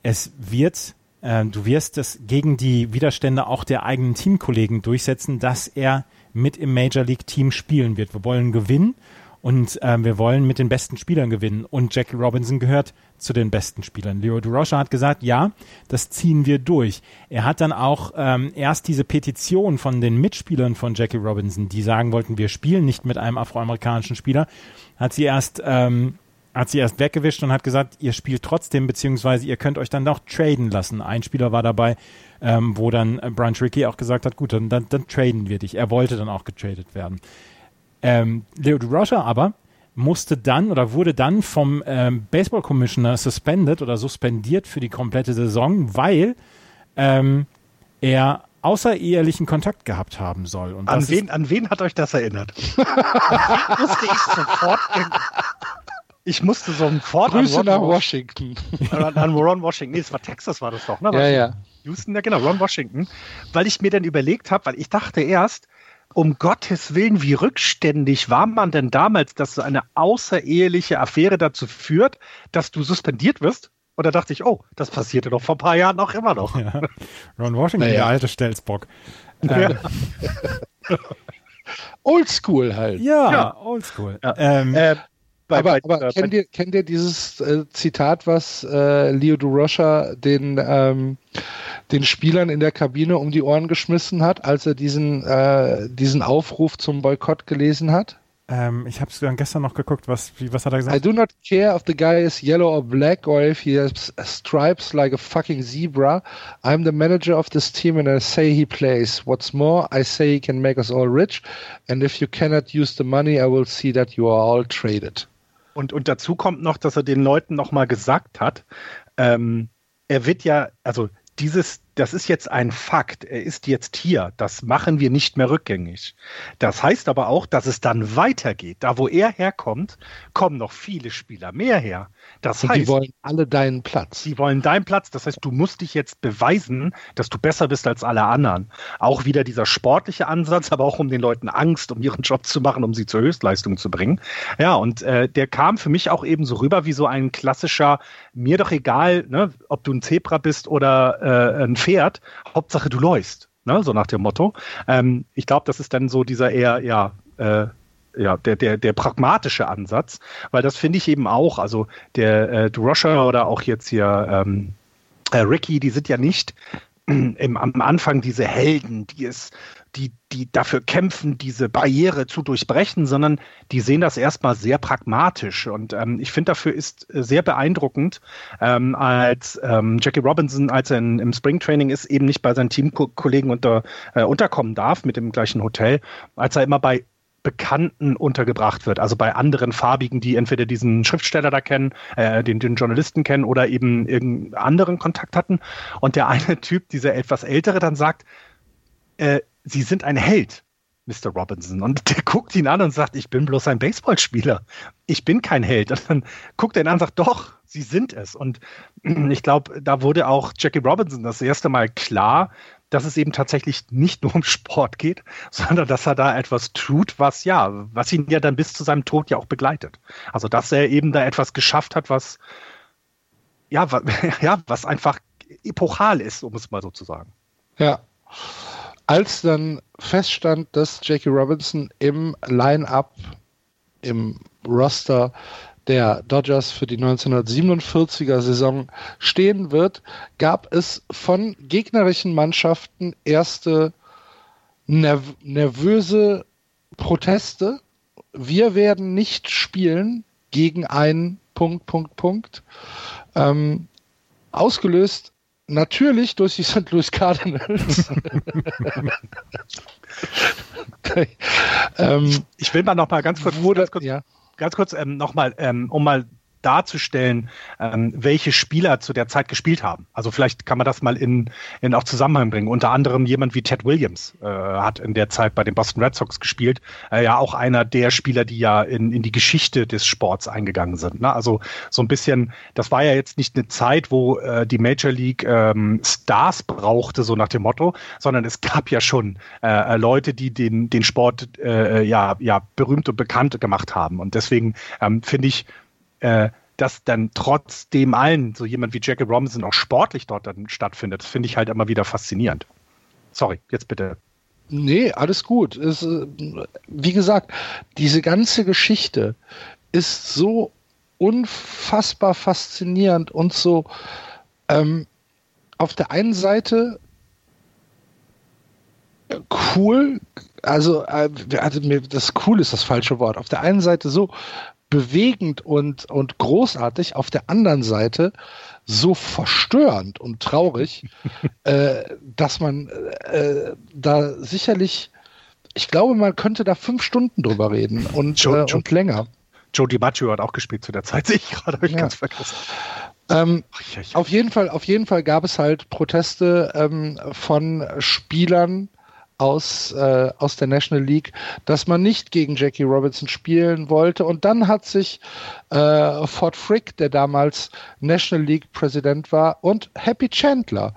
es wird, äh, du wirst es gegen die Widerstände auch der eigenen Teamkollegen durchsetzen, dass er mit im Major League Team spielen wird. Wir wollen gewinnen und äh, wir wollen mit den besten Spielern gewinnen. Und Jackie Robinson gehört zu den besten Spielern. Leo DeRocha hat gesagt, ja, das ziehen wir durch. Er hat dann auch ähm, erst diese Petition von den Mitspielern von Jackie Robinson, die sagen wollten, wir spielen nicht mit einem afroamerikanischen Spieler, hat sie erst ähm, hat sie erst weggewischt und hat gesagt, ihr spielt trotzdem, beziehungsweise ihr könnt euch dann auch traden lassen. Ein Spieler war dabei, ähm, wo dann Brian Tricky auch gesagt hat, gut, dann, dann, dann traden wir dich. Er wollte dann auch getradet werden. Ähm, Leo DeRocha aber musste dann oder wurde dann vom ähm, Baseball Commissioner suspended oder suspendiert für die komplette Saison, weil ähm, er außerehelichen Kontakt gehabt haben soll. Und an, wen, an wen hat euch das erinnert? musste ich sofort ich musste sofort Grüße an Ron nach Washington. An, an, Ron Washington. Nee, es war Texas, war das doch, ne? Ja, ja. Houston, ja genau, Ron Washington. Weil ich mir dann überlegt habe, weil ich dachte erst, um Gottes Willen, wie rückständig war man denn damals, dass so eine außereheliche Affäre dazu führt, dass du suspendiert wirst? Und da dachte ich, oh, das passierte doch vor ein paar Jahren auch immer noch. Ja. Ron Washington, naja. der alte Stelzbock. Ja. Ähm. <laughs> Oldschool halt. Ja, ja. oldschool. Ja. Ähm, äh, aber, aber kennt, ihr, kennt ihr dieses äh, Zitat, was äh, Leo Durocher den ähm, den Spielern in der Kabine um die Ohren geschmissen hat, als er diesen, äh, diesen Aufruf zum Boykott gelesen hat? Ähm, ich habe es dann gestern noch geguckt, was, wie, was hat er gesagt? I do not care if the guy is yellow or black or if he has stripes like a fucking zebra. I'm the manager of this team and I say he plays. What's more, I say he can make us all rich and if you cannot use the money, I will see that you are all traded. Und, und dazu kommt noch, dass er den Leuten nochmal gesagt hat, ähm, er wird ja, also dieses, das ist jetzt ein Fakt. Er ist jetzt hier. Das machen wir nicht mehr rückgängig. Das heißt aber auch, dass es dann weitergeht. Da, wo er herkommt, kommen noch viele Spieler mehr her. Das Und heißt, die wollen alle deinen Platz. Die wollen deinen Platz. Das heißt, du musst dich jetzt beweisen, dass du besser bist als alle anderen. Auch wieder dieser sportliche Ansatz, aber auch um den Leuten Angst, um ihren Job zu machen, um sie zur Höchstleistung zu bringen. Ja, und äh, der kam für mich auch eben so rüber wie so ein klassischer, mir doch egal, ne, ob du ein Zebra bist oder äh, ein Pferd, Hauptsache du läufst. Ne, so nach dem Motto. Ähm, ich glaube, das ist dann so dieser eher, ja, äh, ja, der, der, der pragmatische Ansatz, weil das finde ich eben auch, also der äh, Droscher oder auch jetzt hier ähm, äh, Ricky, die sind ja nicht im, am Anfang diese Helden, die es, die, die dafür kämpfen, diese Barriere zu durchbrechen, sondern die sehen das erstmal sehr pragmatisch. Und ähm, ich finde, dafür ist sehr beeindruckend, ähm, als ähm, Jackie Robinson, als er in, im Springtraining ist, eben nicht bei seinen Teamkollegen unter, äh, unterkommen darf mit dem gleichen Hotel, als er immer bei Bekannten untergebracht wird, also bei anderen Farbigen, die entweder diesen Schriftsteller da kennen, äh, den, den Journalisten kennen oder eben irgendeinen anderen Kontakt hatten. Und der eine <laughs> Typ, dieser etwas ältere, dann sagt, äh, Sie sind ein Held, Mr. Robinson. Und <laughs> der guckt ihn an und sagt, ich bin bloß ein Baseballspieler. Ich bin kein Held. Und dann guckt er ihn an und sagt, doch, Sie sind es. Und <clears throat> ich glaube, da wurde auch Jackie Robinson das erste Mal klar, dass es eben tatsächlich nicht nur um Sport geht, <laughs> sondern dass er da etwas tut, was ja, was ihn ja dann bis zu seinem Tod ja auch begleitet. Also dass er eben da etwas geschafft hat, was ja, was, <laughs> was einfach epochal ist, um es mal so zu sagen. Ja. Als dann feststand, dass Jackie Robinson im Line-up, im Roster der Dodgers für die 1947er Saison stehen wird, gab es von gegnerischen Mannschaften erste nerv nervöse Proteste. Wir werden nicht spielen gegen einen Punkt, Punkt, Punkt. Ähm, ausgelöst natürlich durch die St. Louis Cardinals. okay. <laughs> <laughs> ähm, ich will mal noch mal ganz kurz, ganz kurz ja ganz kurz ähm, nochmal, ähm, um mal darzustellen, ähm, welche Spieler zu der Zeit gespielt haben. Also vielleicht kann man das mal in, in auch Zusammenhang bringen. Unter anderem jemand wie Ted Williams äh, hat in der Zeit bei den Boston Red Sox gespielt. Äh, ja, auch einer der Spieler, die ja in, in die Geschichte des Sports eingegangen sind. Ne? Also so ein bisschen, das war ja jetzt nicht eine Zeit, wo äh, die Major League ähm, Stars brauchte, so nach dem Motto, sondern es gab ja schon äh, Leute, die den, den Sport äh, ja, ja berühmt und bekannt gemacht haben. Und deswegen ähm, finde ich, äh, dass dann trotzdem allen so jemand wie Jackie Robinson auch sportlich dort dann stattfindet, das finde ich halt immer wieder faszinierend. Sorry, jetzt bitte. Nee, alles gut. Es, äh, wie gesagt, diese ganze Geschichte ist so unfassbar faszinierend und so ähm, auf der einen Seite cool, also, äh, also das cool ist das falsche Wort. Auf der einen Seite so bewegend und, und großartig, auf der anderen Seite so verstörend und traurig, <laughs> äh, dass man äh, da sicherlich, ich glaube, man könnte da fünf Stunden drüber reden und, Joe, äh, und länger. Joe DiMaggio hat auch gespielt zu der Zeit, <laughs> sehe ich gerade, habe ich ja. ganz vergessen. Ähm, auf jeden Fall, auf jeden Fall gab es halt Proteste ähm, von Spielern, aus, äh, aus der National League, dass man nicht gegen Jackie Robinson spielen wollte. Und dann hat sich äh, Ford Frick, der damals National League Präsident war, und Happy Chandler,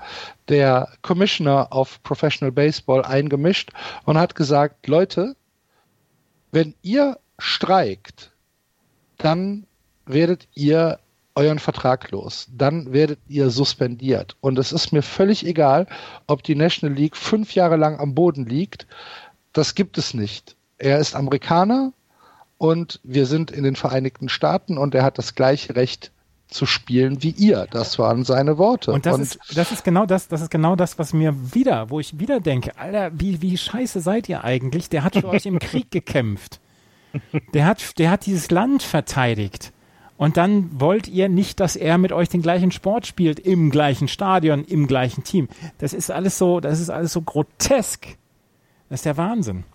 der Commissioner of Professional Baseball, eingemischt und hat gesagt, Leute, wenn ihr streikt, dann werdet ihr euren Vertrag los. Dann werdet ihr suspendiert. Und es ist mir völlig egal, ob die National League fünf Jahre lang am Boden liegt. Das gibt es nicht. Er ist Amerikaner und wir sind in den Vereinigten Staaten und er hat das gleiche Recht zu spielen wie ihr. Das waren seine Worte. Und das, und ist, das ist genau das, das ist genau das, was mir wieder, wo ich wieder denke, Alter, wie, wie scheiße seid ihr eigentlich? Der hat für euch im <laughs> Krieg gekämpft. Der hat, der hat dieses Land verteidigt. Und dann wollt ihr nicht, dass er mit euch den gleichen Sport spielt, im gleichen Stadion, im gleichen Team. Das ist alles so, das ist alles so grotesk. Das ist der Wahnsinn.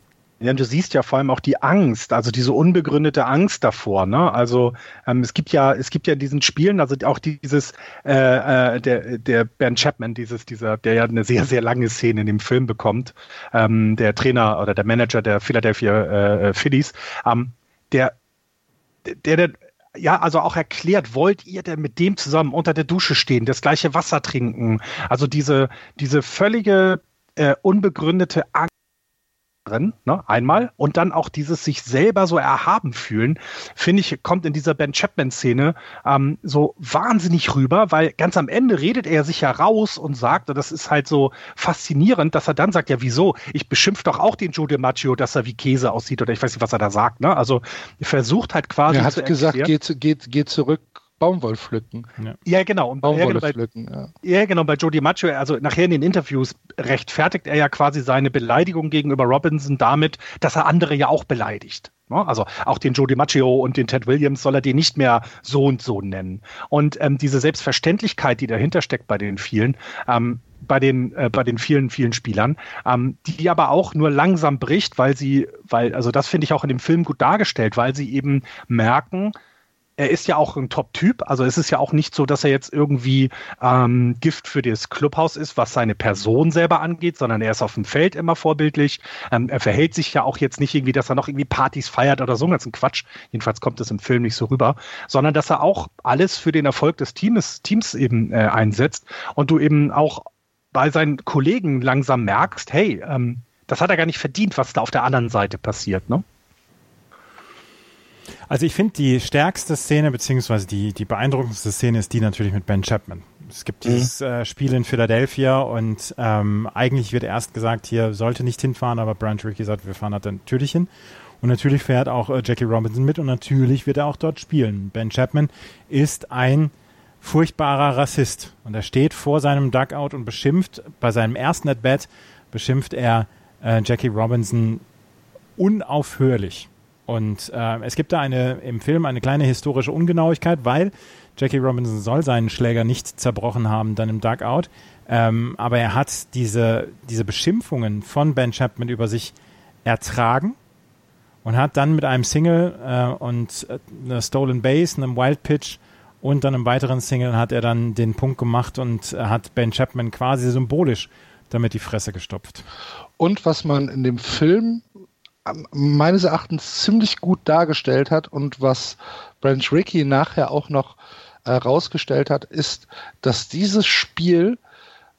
Ja, du siehst ja vor allem auch die Angst, also diese unbegründete Angst davor. Ne? Also ähm, es gibt ja, es gibt ja diesen Spielen, also auch dieses äh, äh, der der Ben Chapman, dieses dieser, der ja eine sehr sehr lange Szene in dem Film bekommt, ähm, der Trainer oder der Manager der Philadelphia äh, äh Phillies, ähm, der der, der ja, also auch erklärt, wollt ihr denn mit dem zusammen unter der Dusche stehen, das gleiche Wasser trinken? Also diese, diese völlige äh, unbegründete Angst drin, ne, einmal. Und dann auch dieses sich selber so erhaben fühlen, finde ich, kommt in dieser Ben Chapman-Szene ähm, so wahnsinnig rüber, weil ganz am Ende redet er sich ja raus und sagt, und das ist halt so faszinierend, dass er dann sagt, ja, wieso? Ich beschimpfe doch auch den Joe DiMaggio, dass er wie Käse aussieht oder ich weiß nicht, was er da sagt. Ne? Also versucht halt quasi. Er hat gesagt, geht, geht, geht zurück Baumwoll pflücken. Ja, ja genau. Und Baumwolle ja, genau, bei, pflücken, ja. ja. genau. Bei Jody Macho, also nachher in den Interviews rechtfertigt er ja quasi seine Beleidigung gegenüber Robinson damit, dass er andere ja auch beleidigt. Ne? Also auch den Jody Macho und den Ted Williams soll er den nicht mehr so und so nennen. Und ähm, diese Selbstverständlichkeit, die dahinter steckt bei den vielen, ähm, bei den äh, bei den vielen vielen Spielern, ähm, die aber auch nur langsam bricht, weil sie, weil also das finde ich auch in dem Film gut dargestellt, weil sie eben merken, er ist ja auch ein Top-Typ. Also es ist ja auch nicht so, dass er jetzt irgendwie ähm, Gift für das Clubhaus ist, was seine Person selber angeht, sondern er ist auf dem Feld immer vorbildlich. Ähm, er verhält sich ja auch jetzt nicht irgendwie, dass er noch irgendwie Partys feiert oder so. Das ist ein Quatsch. Jedenfalls kommt das im Film nicht so rüber, sondern dass er auch alles für den Erfolg des Teams, Teams eben äh, einsetzt und du eben auch bei seinen Kollegen langsam merkst, hey, ähm, das hat er gar nicht verdient, was da auf der anderen Seite passiert, ne? Also ich finde die stärkste Szene, beziehungsweise die, die beeindruckendste Szene ist die natürlich mit Ben Chapman. Es gibt mhm. dieses äh, Spiel in Philadelphia und ähm, eigentlich wird erst gesagt, hier sollte nicht hinfahren, aber Brian Tricky sagt, wir fahren halt natürlich hin. Und natürlich fährt auch äh, Jackie Robinson mit und natürlich wird er auch dort spielen. Ben Chapman ist ein furchtbarer Rassist und er steht vor seinem Dugout und beschimpft, bei seinem ersten At-Bat beschimpft er äh, Jackie Robinson unaufhörlich. Und äh, es gibt da eine im Film eine kleine historische Ungenauigkeit, weil Jackie Robinson soll seinen Schläger nicht zerbrochen haben dann im Dugout. Ähm, aber er hat diese, diese Beschimpfungen von Ben Chapman über sich ertragen und hat dann mit einem Single äh, und äh, einer Stolen Base, einem Wild Pitch und dann einem weiteren Single hat er dann den Punkt gemacht und hat Ben Chapman quasi symbolisch damit die Fresse gestopft. Und was man in dem Film meines Erachtens ziemlich gut dargestellt hat und was Branch Rickey nachher auch noch herausgestellt äh, hat, ist, dass dieses Spiel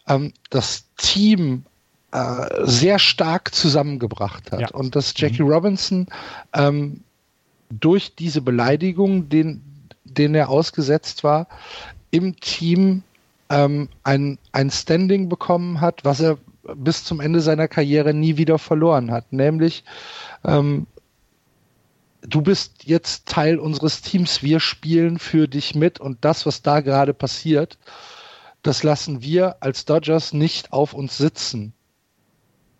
ähm, das Team äh, sehr stark zusammengebracht hat ja. und dass Jackie mhm. Robinson ähm, durch diese Beleidigung, den, denen er ausgesetzt war, im Team ähm, ein, ein Standing bekommen hat, was er bis zum Ende seiner Karriere nie wieder verloren hat. Nämlich, ähm, du bist jetzt Teil unseres Teams, wir spielen für dich mit und das, was da gerade passiert, das lassen wir als Dodgers nicht auf uns sitzen.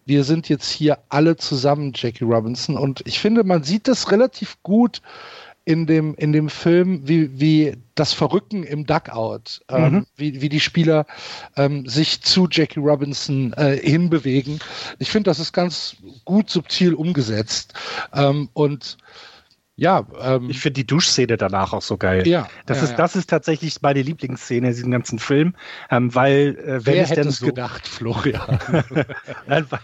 Wir sind jetzt hier alle zusammen, Jackie Robinson, und ich finde, man sieht das relativ gut in dem, in dem Film, wie, wie das Verrücken im Duckout, ähm, mhm. wie, wie die Spieler ähm, sich zu Jackie Robinson äh, hinbewegen. Ich finde, das ist ganz gut subtil umgesetzt. Ähm, und ja, ähm, ich finde die Duschszene danach auch so geil. Ja, das ja, ist ja. das ist tatsächlich meine Lieblingsszene in diesem ganzen Film, ähm, weil äh, wenn Wer ich hätte denn es so gedacht, Florian? <laughs> <laughs> Nein, weil,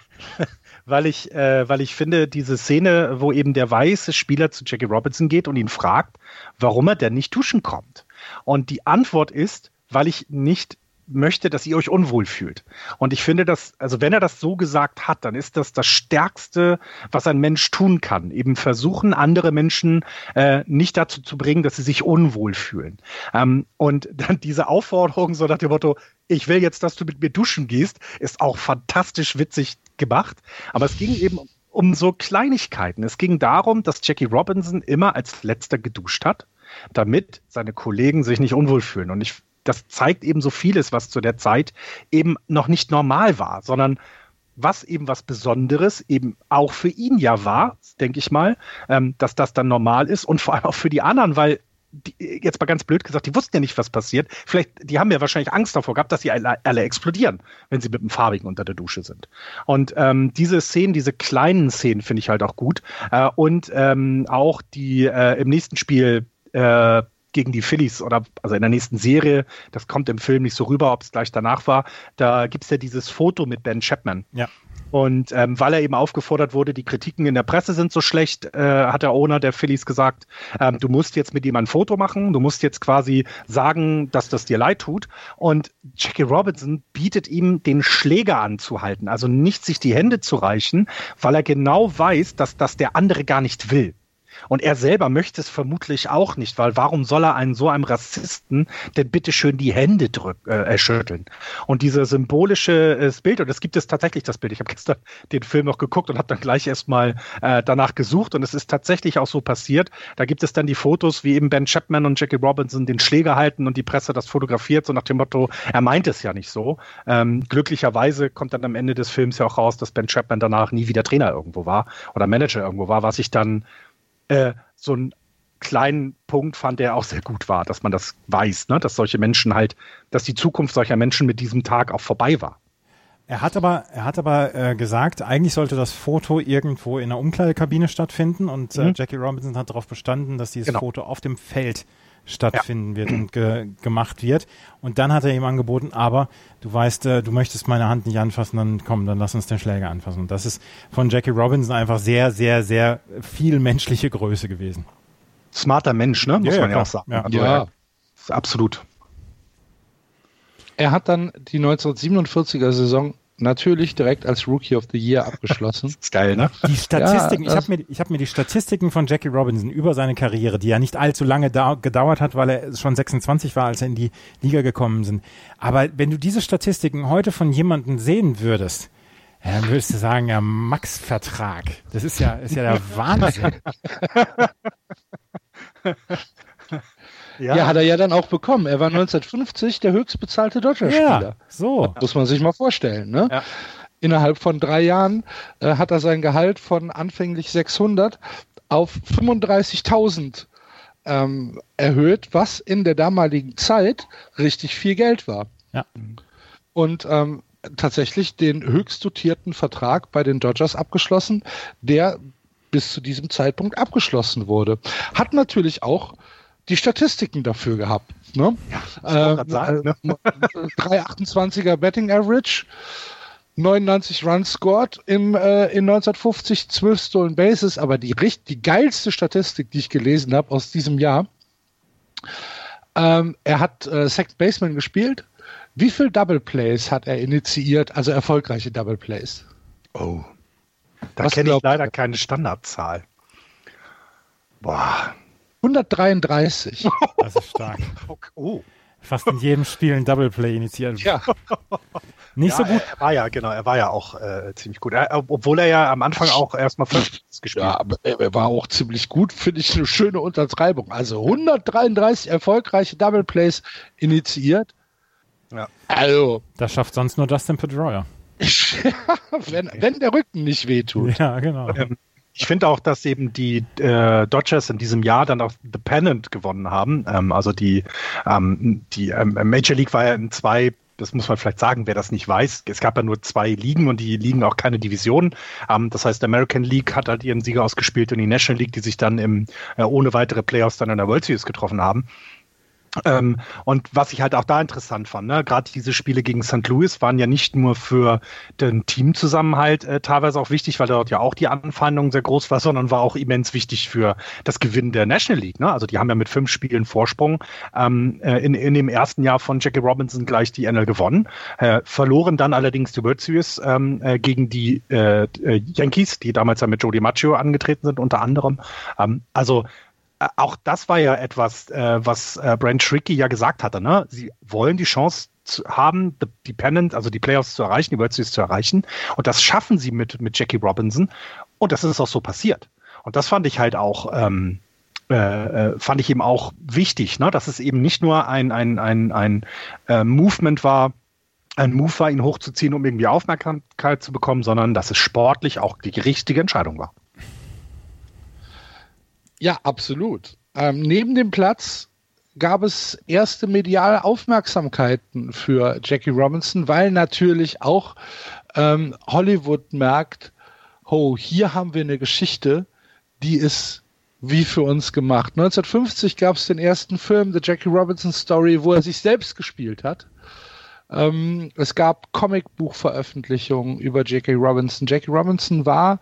weil ich, äh, weil ich finde, diese Szene, wo eben der weiße Spieler zu Jackie Robinson geht und ihn fragt, warum er denn nicht duschen kommt. Und die Antwort ist, weil ich nicht möchte, dass ihr euch unwohl fühlt. Und ich finde das, also wenn er das so gesagt hat, dann ist das das Stärkste, was ein Mensch tun kann. Eben versuchen, andere Menschen äh, nicht dazu zu bringen, dass sie sich unwohl fühlen. Ähm, und <laughs> dann diese Aufforderung so nach dem Motto, ich will jetzt, dass du mit mir duschen gehst, ist auch fantastisch witzig gemacht. Aber es ging eben um so Kleinigkeiten. Es ging darum, dass Jackie Robinson immer als letzter geduscht hat, damit seine Kollegen sich nicht unwohl fühlen. Und ich, das zeigt eben so vieles, was zu der Zeit eben noch nicht normal war, sondern was eben was Besonderes eben auch für ihn ja war, denke ich mal, ähm, dass das dann normal ist und vor allem auch für die anderen, weil die, jetzt mal ganz blöd gesagt, die wussten ja nicht, was passiert. Vielleicht, die haben ja wahrscheinlich Angst davor gehabt, dass sie alle, alle explodieren, wenn sie mit dem Farbigen unter der Dusche sind. Und ähm, diese Szenen, diese kleinen Szenen finde ich halt auch gut. Äh, und ähm, auch die äh, im nächsten Spiel äh, gegen die Phillies oder also in der nächsten Serie, das kommt im Film nicht so rüber, ob es gleich danach war, da gibt es ja dieses Foto mit Ben Chapman. Ja. Und ähm, weil er eben aufgefordert wurde, die Kritiken in der Presse sind so schlecht, äh, hat der Owner der Phillies gesagt, ähm, du musst jetzt mit ihm ein Foto machen, du musst jetzt quasi sagen, dass das dir leid tut. Und Jackie Robinson bietet ihm den Schläger anzuhalten, also nicht sich die Hände zu reichen, weil er genau weiß, dass das der andere gar nicht will. Und er selber möchte es vermutlich auch nicht, weil warum soll er einen so einem Rassisten denn bitte schön die Hände drück, äh, schütteln? Und dieser symbolische äh, Bild, und es gibt es tatsächlich das Bild, ich habe gestern den Film noch geguckt und habe dann gleich erstmal äh, danach gesucht und es ist tatsächlich auch so passiert. Da gibt es dann die Fotos, wie eben Ben Chapman und Jackie Robinson den Schläger halten und die Presse das fotografiert, so nach dem Motto, er meint es ja nicht so. Ähm, glücklicherweise kommt dann am Ende des Films ja auch raus, dass Ben Chapman danach nie wieder Trainer irgendwo war oder Manager irgendwo war, was ich dann äh, so einen kleinen Punkt fand, der auch sehr gut war, dass man das weiß, ne? dass solche Menschen halt, dass die Zukunft solcher Menschen mit diesem Tag auch vorbei war. Er hat aber, er hat aber äh, gesagt, eigentlich sollte das Foto irgendwo in der Umkleidekabine stattfinden und äh, mhm. Jackie Robinson hat darauf bestanden, dass dieses genau. Foto auf dem Feld stattfinden ja. wird und ge gemacht wird. Und dann hat er ihm angeboten, aber du weißt, äh, du möchtest meine Hand nicht anfassen, dann komm, dann lass uns den Schläger anfassen. Und das ist von Jackie Robinson einfach sehr, sehr, sehr viel menschliche Größe gewesen. Smarter Mensch, ne? Muss ja, man ja, auch sagen. Ja, also, ja. absolut. Er hat dann die 1947er Saison natürlich direkt als Rookie of the Year abgeschlossen. <laughs> das ist geil, ne? Die Statistiken, ja, ich habe mir, ich hab mir die Statistiken von Jackie Robinson über seine Karriere, die ja nicht allzu lange da, gedauert hat, weil er schon 26 war, als er in die Liga gekommen sind. Aber wenn du diese Statistiken heute von jemandem sehen würdest, ja, dann würdest du sagen, ja, Max-Vertrag. Das ist ja, ist ja der <laughs> Wahnsinn. <laughs> Ja. ja. hat er ja dann auch bekommen. Er war 1950 der höchstbezahlte Dodger-Spieler. Ja, so. Muss man sich mal vorstellen. Ne? Ja. Innerhalb von drei Jahren äh, hat er sein Gehalt von anfänglich 600 auf 35.000 ähm, erhöht, was in der damaligen Zeit richtig viel Geld war. Ja. Und ähm, tatsächlich den höchst dotierten Vertrag bei den Dodgers abgeschlossen, der bis zu diesem Zeitpunkt abgeschlossen wurde. Hat natürlich auch die Statistiken dafür gehabt. Ne? Ja, äh, sagen, ne? <laughs> 328er Betting Average, 99 Runs scored im, äh, in 1950, 12 Stolen Bases, aber die, die geilste Statistik, die ich gelesen habe aus diesem Jahr, ähm, er hat äh, Second Baseman gespielt. Wie viel Double Plays hat er initiiert, also erfolgreiche Double Plays? Oh, da kenne ich leider keine Standardzahl. Boah, 133. Das ist stark. Oh. Fast in jedem Spiel ein Double Play initiiert. Ja. Nicht ja, so gut. Er war ja, genau, er war ja auch äh, ziemlich gut. Er, obwohl er ja am Anfang auch erstmal fünf gespielt hat. Ja, aber er war auch ziemlich gut, finde ich eine schöne Untertreibung. Also 133 erfolgreiche Double Plays initiiert. Ja. Also. Das schafft sonst nur Justin Pedroia. <laughs> wenn, wenn der Rücken nicht wehtut. Ja, genau. Ähm, ich finde auch, dass eben die äh, Dodgers in diesem Jahr dann auch The Pennant gewonnen haben. Ähm, also die, ähm, die ähm, Major League war ja in zwei das muss man vielleicht sagen, wer das nicht weiß. Es gab ja nur zwei Ligen und die liegen auch keine Division. Ähm, das heißt, American League hat halt ihren Sieger ausgespielt und die National League, die sich dann im, äh, ohne weitere Playoffs dann in der World Series getroffen haben. Ähm, und was ich halt auch da interessant fand, ne, gerade diese Spiele gegen St. Louis waren ja nicht nur für den Teamzusammenhalt äh, teilweise auch wichtig, weil dort ja auch die Anfeindung sehr groß war, sondern war auch immens wichtig für das Gewinnen der National League. Ne? Also die haben ja mit fünf Spielen Vorsprung ähm, äh, in, in dem ersten Jahr von Jackie Robinson gleich die NL gewonnen, äh, verloren dann allerdings die World Series ähm, äh, gegen die äh, Yankees, die damals ja mit Jody Maggio angetreten sind unter anderem. Ähm, also auch das war ja etwas, äh, was äh, Brent Tricky ja gesagt hatte. Ne? Sie wollen die Chance haben, die Pennant, also die Playoffs zu erreichen, die World Series zu erreichen. Und das schaffen sie mit, mit Jackie Robinson. Und das ist auch so passiert. Und das fand ich halt auch, ähm, äh, äh, fand ich eben auch wichtig, ne? dass es eben nicht nur ein, ein, ein, ein äh, Movement war, ein Move war, ihn hochzuziehen, um irgendwie Aufmerksamkeit zu bekommen, sondern dass es sportlich auch die richtige Entscheidung war. Ja, absolut. ähm, neben dem Platz gab es erste mediale Aufmerksamkeiten für Jackie Robinson, weil natürlich auch ähm, Hollywood merkt, oh, hier haben wir eine Geschichte, die ist wie für uns gemacht. 1950 gab es den ersten Film, The Jackie Robinson Story, wo er sich selbst gespielt hat. Ähm, es gab Comicbuchveröffentlichungen über Jackie Robinson. Jackie Robinson war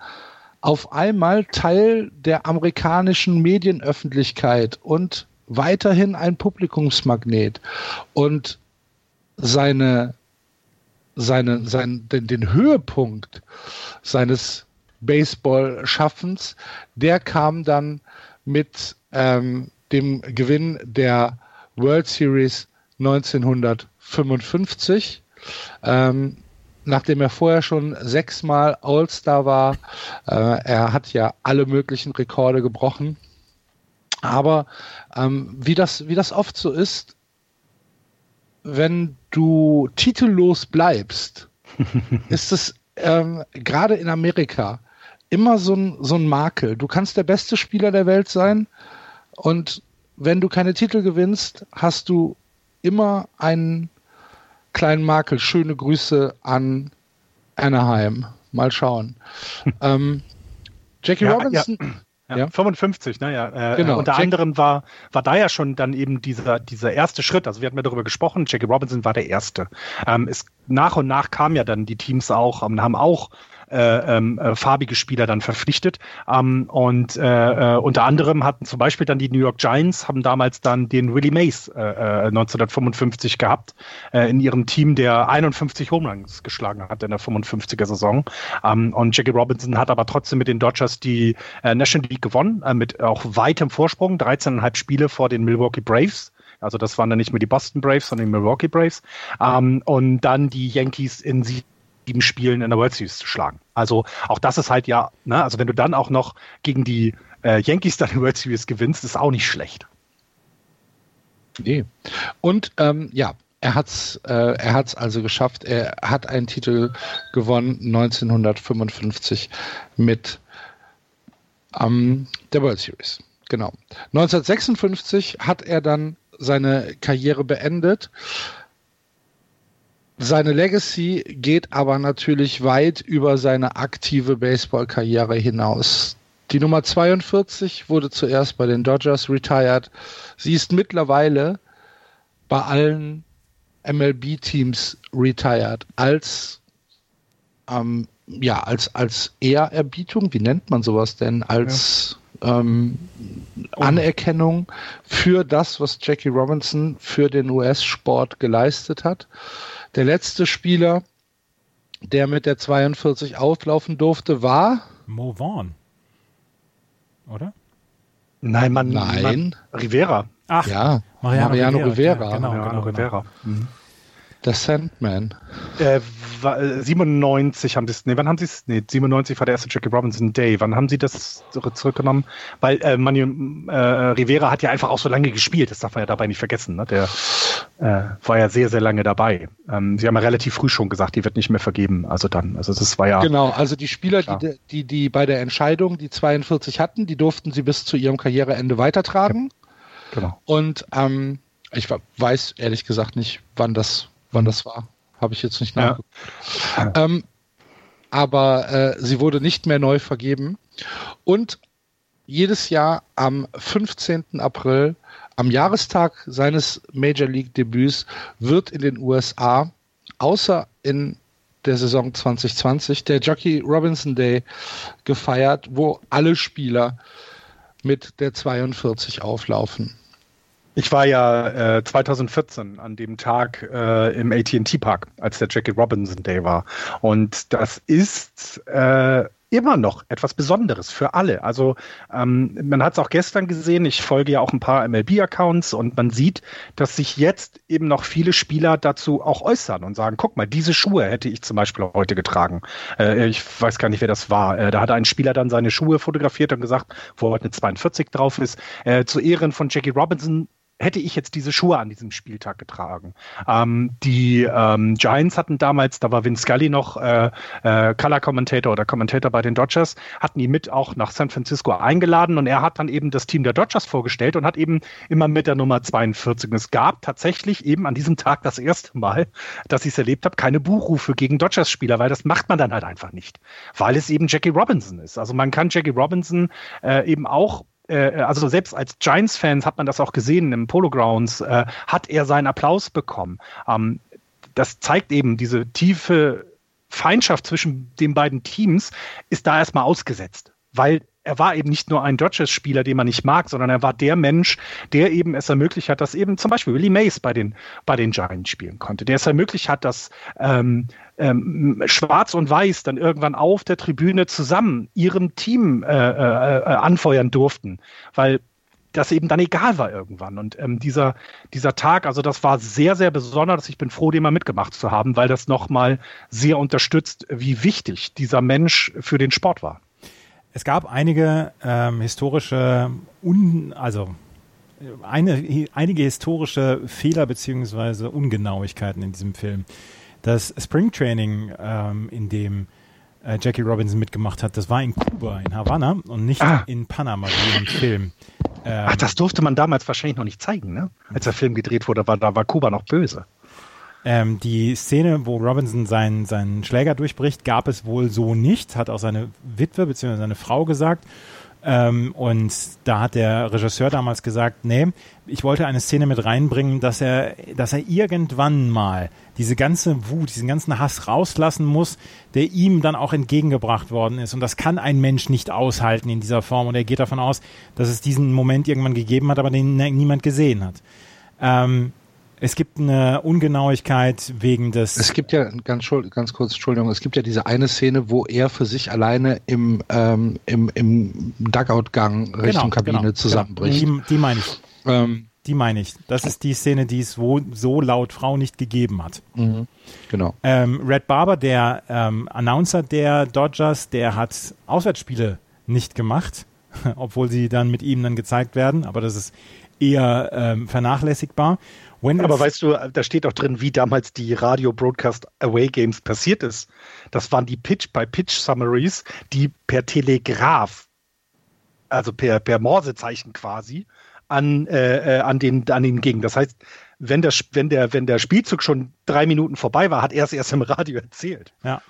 auf einmal Teil der amerikanischen Medienöffentlichkeit und weiterhin ein Publikumsmagnet. Und seine, seine, sein, den, den Höhepunkt seines Baseball-Schaffens, der kam dann mit ähm, dem Gewinn der World Series 1955. Ähm, nachdem er vorher schon sechsmal All-Star war. Äh, er hat ja alle möglichen Rekorde gebrochen. Aber ähm, wie, das, wie das oft so ist, wenn du titellos bleibst, <laughs> ist es ähm, gerade in Amerika immer so ein, so ein Makel. Du kannst der beste Spieler der Welt sein und wenn du keine Titel gewinnst, hast du immer einen kleinen Makel. Schöne Grüße an Anaheim. Mal schauen. <laughs> ähm, Jackie ja, Robinson. Ja. Ja, ja. 55, naja. Ne, äh, genau. Unter Jack anderem war, war da ja schon dann eben dieser, dieser erste Schritt. Also wir hatten ja darüber gesprochen, Jackie Robinson war der Erste. Ähm, es, nach und nach kamen ja dann die Teams auch, ähm, haben auch äh, ähm, äh, farbige Spieler dann verpflichtet. Ähm, und äh, äh, unter anderem hatten zum Beispiel dann die New York Giants, haben damals dann den Willie Mays äh, 1955 äh, gehabt äh, in ihrem Team, der 51 Home geschlagen hat in der 55er Saison. Ähm, und Jackie Robinson hat aber trotzdem mit den Dodgers die National League gewonnen, mit auch weitem Vorsprung, 13,5 Spiele vor den Milwaukee Braves. Also das waren dann nicht mehr die Boston Braves, sondern die Milwaukee Braves. Ähm, und dann die Yankees in sieben sieben Spielen in der World Series zu schlagen. Also auch das ist halt ja, ne, also wenn du dann auch noch gegen die äh, Yankees dann die World Series gewinnst, ist auch nicht schlecht. Nee. Und ähm, ja, er hat's, äh, er hat's also geschafft. Er hat einen Titel gewonnen 1955 mit ähm, der World Series. Genau. 1956 hat er dann seine Karriere beendet. Seine Legacy geht aber natürlich weit über seine aktive Baseballkarriere hinaus. Die Nummer 42 wurde zuerst bei den Dodgers retired. Sie ist mittlerweile bei allen MLB-Teams retired als ähm, ja als als Ehrerbietung. Wie nennt man sowas denn? Als ja. ähm, Anerkennung für das, was Jackie Robinson für den US-Sport geleistet hat. Der letzte Spieler, der mit der 42 auflaufen durfte, war Mo Vaughn. Oder? Nein, man, Nein. Man, Rivera. Ach, ja, Mariano, Mariano Rivera. Rivera. Ja, genau, Mariano genau, genau. Rivera. Genau. Mhm. Der Sandman. Äh, 97 haben sie es, nee, wann haben sie es, nee, 97 war der erste Jackie Robinson Day. Wann haben sie das zurückgenommen? Weil äh, Manu, äh, Rivera hat ja einfach auch so lange gespielt, das darf man ja dabei nicht vergessen. Ne? Der äh, war ja sehr, sehr lange dabei. Ähm, sie haben ja relativ früh schon gesagt, die wird nicht mehr vergeben. Also dann, also das war ja. Genau, also die Spieler, die, die, die bei der Entscheidung die 42 hatten, die durften sie bis zu ihrem Karriereende weitertragen. Ja, genau. Und ähm, ich weiß ehrlich gesagt nicht, wann das wann das war. Habe ich jetzt nicht nachgeguckt. Ja. Ähm, aber äh, sie wurde nicht mehr neu vergeben. Und jedes Jahr am 15. April, am Jahrestag seines Major League Debüts, wird in den USA, außer in der Saison 2020, der Jockey Robinson Day gefeiert, wo alle Spieler mit der 42 auflaufen. Ich war ja äh, 2014 an dem Tag äh, im AT&T Park, als der Jackie Robinson Day war. Und das ist äh, immer noch etwas Besonderes für alle. Also ähm, man hat es auch gestern gesehen, ich folge ja auch ein paar MLB-Accounts und man sieht, dass sich jetzt eben noch viele Spieler dazu auch äußern und sagen, guck mal, diese Schuhe hätte ich zum Beispiel heute getragen. Äh, ich weiß gar nicht, wer das war. Äh, da hat ein Spieler dann seine Schuhe fotografiert und gesagt, wo heute eine 42 drauf ist. Äh, zu Ehren von Jackie Robinson hätte ich jetzt diese Schuhe an diesem Spieltag getragen. Ähm, die ähm, Giants hatten damals, da war Vince Scully noch äh, äh, Color Commentator oder Commentator bei den Dodgers, hatten ihn mit auch nach San Francisco eingeladen und er hat dann eben das Team der Dodgers vorgestellt und hat eben immer mit der Nummer 42. Und es gab tatsächlich eben an diesem Tag das erste Mal, dass ich es erlebt habe, keine Buchrufe gegen Dodgers-Spieler, weil das macht man dann halt einfach nicht, weil es eben Jackie Robinson ist. Also man kann Jackie Robinson äh, eben auch äh, also selbst als Giants-Fans hat man das auch gesehen im Polo Grounds, äh, hat er seinen Applaus bekommen. Ähm, das zeigt eben diese tiefe Feindschaft zwischen den beiden Teams ist da erstmal ausgesetzt, weil er war eben nicht nur ein Dodgers-Spieler, den man nicht mag, sondern er war der Mensch, der eben es ermöglicht hat, dass eben zum Beispiel Willie Mays bei den, bei den Giants spielen konnte, der es ermöglicht hat, dass ähm, ähm, Schwarz und Weiß dann irgendwann auf der Tribüne zusammen ihrem Team äh, äh, äh, anfeuern durften, weil das eben dann egal war irgendwann. Und ähm, dieser, dieser Tag, also das war sehr, sehr besonders. Ich bin froh, den mal mitgemacht zu haben, weil das nochmal sehr unterstützt, wie wichtig dieser Mensch für den Sport war. Es gab einige ähm, historische, un, also eine, einige historische Fehler beziehungsweise Ungenauigkeiten in diesem Film. Das Springtraining, ähm, in dem äh, Jackie Robinson mitgemacht hat, das war in Kuba, in Havanna und nicht ah. in Panama wie im Film. Ähm, Ach, das durfte man damals wahrscheinlich noch nicht zeigen, ne? Als der Film gedreht wurde, war, da war Kuba noch böse. Ähm, die Szene, wo Robinson seinen, seinen Schläger durchbricht, gab es wohl so nicht, hat auch seine Witwe bzw. seine Frau gesagt. Ähm, und da hat der Regisseur damals gesagt, nee, ich wollte eine Szene mit reinbringen, dass er, dass er irgendwann mal diese ganze Wut, diesen ganzen Hass rauslassen muss, der ihm dann auch entgegengebracht worden ist. Und das kann ein Mensch nicht aushalten in dieser Form. Und er geht davon aus, dass es diesen Moment irgendwann gegeben hat, aber den niemand gesehen hat. Ähm, es gibt eine Ungenauigkeit wegen des. Es gibt ja ganz, ganz kurz, Entschuldigung, es gibt ja diese eine Szene, wo er für sich alleine im, ähm, im, im Dugout-Gang Richtung genau, Kabine genau, zusammenbricht. Die, die meine ich. Ähm, die meine ich. Das ist die Szene, die es wo, so laut Frau nicht gegeben hat. Mhm, genau. Ähm, Red Barber, der ähm, Announcer der Dodgers, der hat Auswärtsspiele nicht gemacht, <laughs> obwohl sie dann mit ihm dann gezeigt werden. Aber das ist eher ähm, vernachlässigbar. Wendell Aber weißt du, da steht auch drin, wie damals die Radio Broadcast Away Games passiert ist. Das waren die Pitch by Pitch Summaries, die per Telegraph, also per, per Morsezeichen quasi, an, äh, äh an, den, an den gingen. Das heißt, wenn der, wenn, der, wenn der Spielzug schon drei Minuten vorbei war, hat er es erst im Radio erzählt. Ja.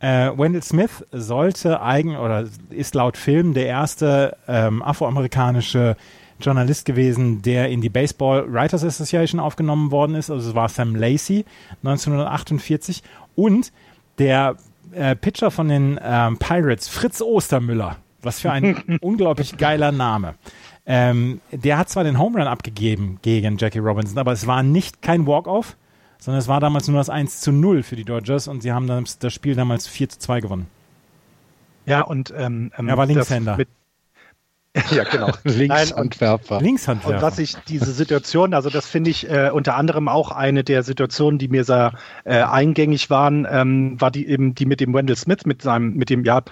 Äh, Wendell Smith sollte eigen oder ist laut Film der erste ähm, afroamerikanische Journalist gewesen, der in die Baseball Writers Association aufgenommen worden ist. Also es war Sam Lacey 1948 und der äh, Pitcher von den ähm, Pirates, Fritz Ostermüller. Was für ein <laughs> unglaublich geiler Name. Ähm, der hat zwar den Home Run abgegeben gegen Jackie Robinson, aber es war nicht kein Walk-Off, sondern es war damals nur das 1 zu 0 für die Dodgers und sie haben dann das Spiel damals 4 zu 2 gewonnen. Ja, und ähm, ähm er war Linkshänder. Mit, <laughs> ja, genau. Linkshandwerfer. Linkshandwerfer. Und was ich diese Situation, also das finde ich äh, unter anderem auch eine der Situationen, die mir sehr äh, eingängig waren, ähm, war die eben die mit dem Wendell Smith, mit seinem, mit dem, ja,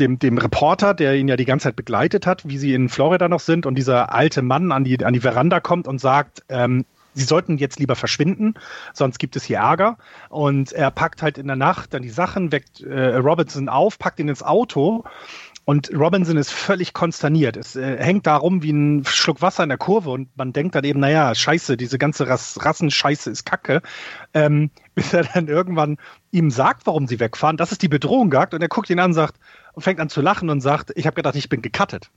dem, dem Reporter, der ihn ja die ganze Zeit begleitet hat, wie sie in Florida noch sind und dieser alte Mann an die, an die Veranda kommt und sagt, ähm, Sie sollten jetzt lieber verschwinden, sonst gibt es hier Ärger. Und er packt halt in der Nacht dann die Sachen, weckt äh, Robinson auf, packt ihn ins Auto und Robinson ist völlig konsterniert. Es äh, hängt da rum wie ein Schluck Wasser in der Kurve und man denkt dann eben, naja, scheiße, diese ganze Rass Rassenscheiße ist Kacke. Ähm, <laughs> bis er dann irgendwann ihm sagt, warum sie wegfahren, dass es die Bedrohung gab und er guckt ihn an und sagt und fängt an zu lachen und sagt, ich habe gedacht, ich bin gecuttet.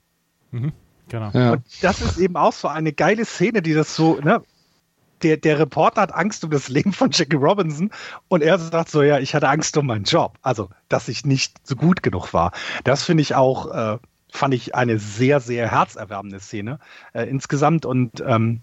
Mhm, genau. Ja. Und das ist eben auch so eine geile Szene, die das so, ne, der, der Reporter hat Angst um das Leben von Jackie Robinson und er sagt so, ja, ich hatte Angst um meinen Job. Also, dass ich nicht so gut genug war. Das finde ich auch, äh, fand ich eine sehr, sehr herzerwärmende Szene äh, insgesamt und ähm,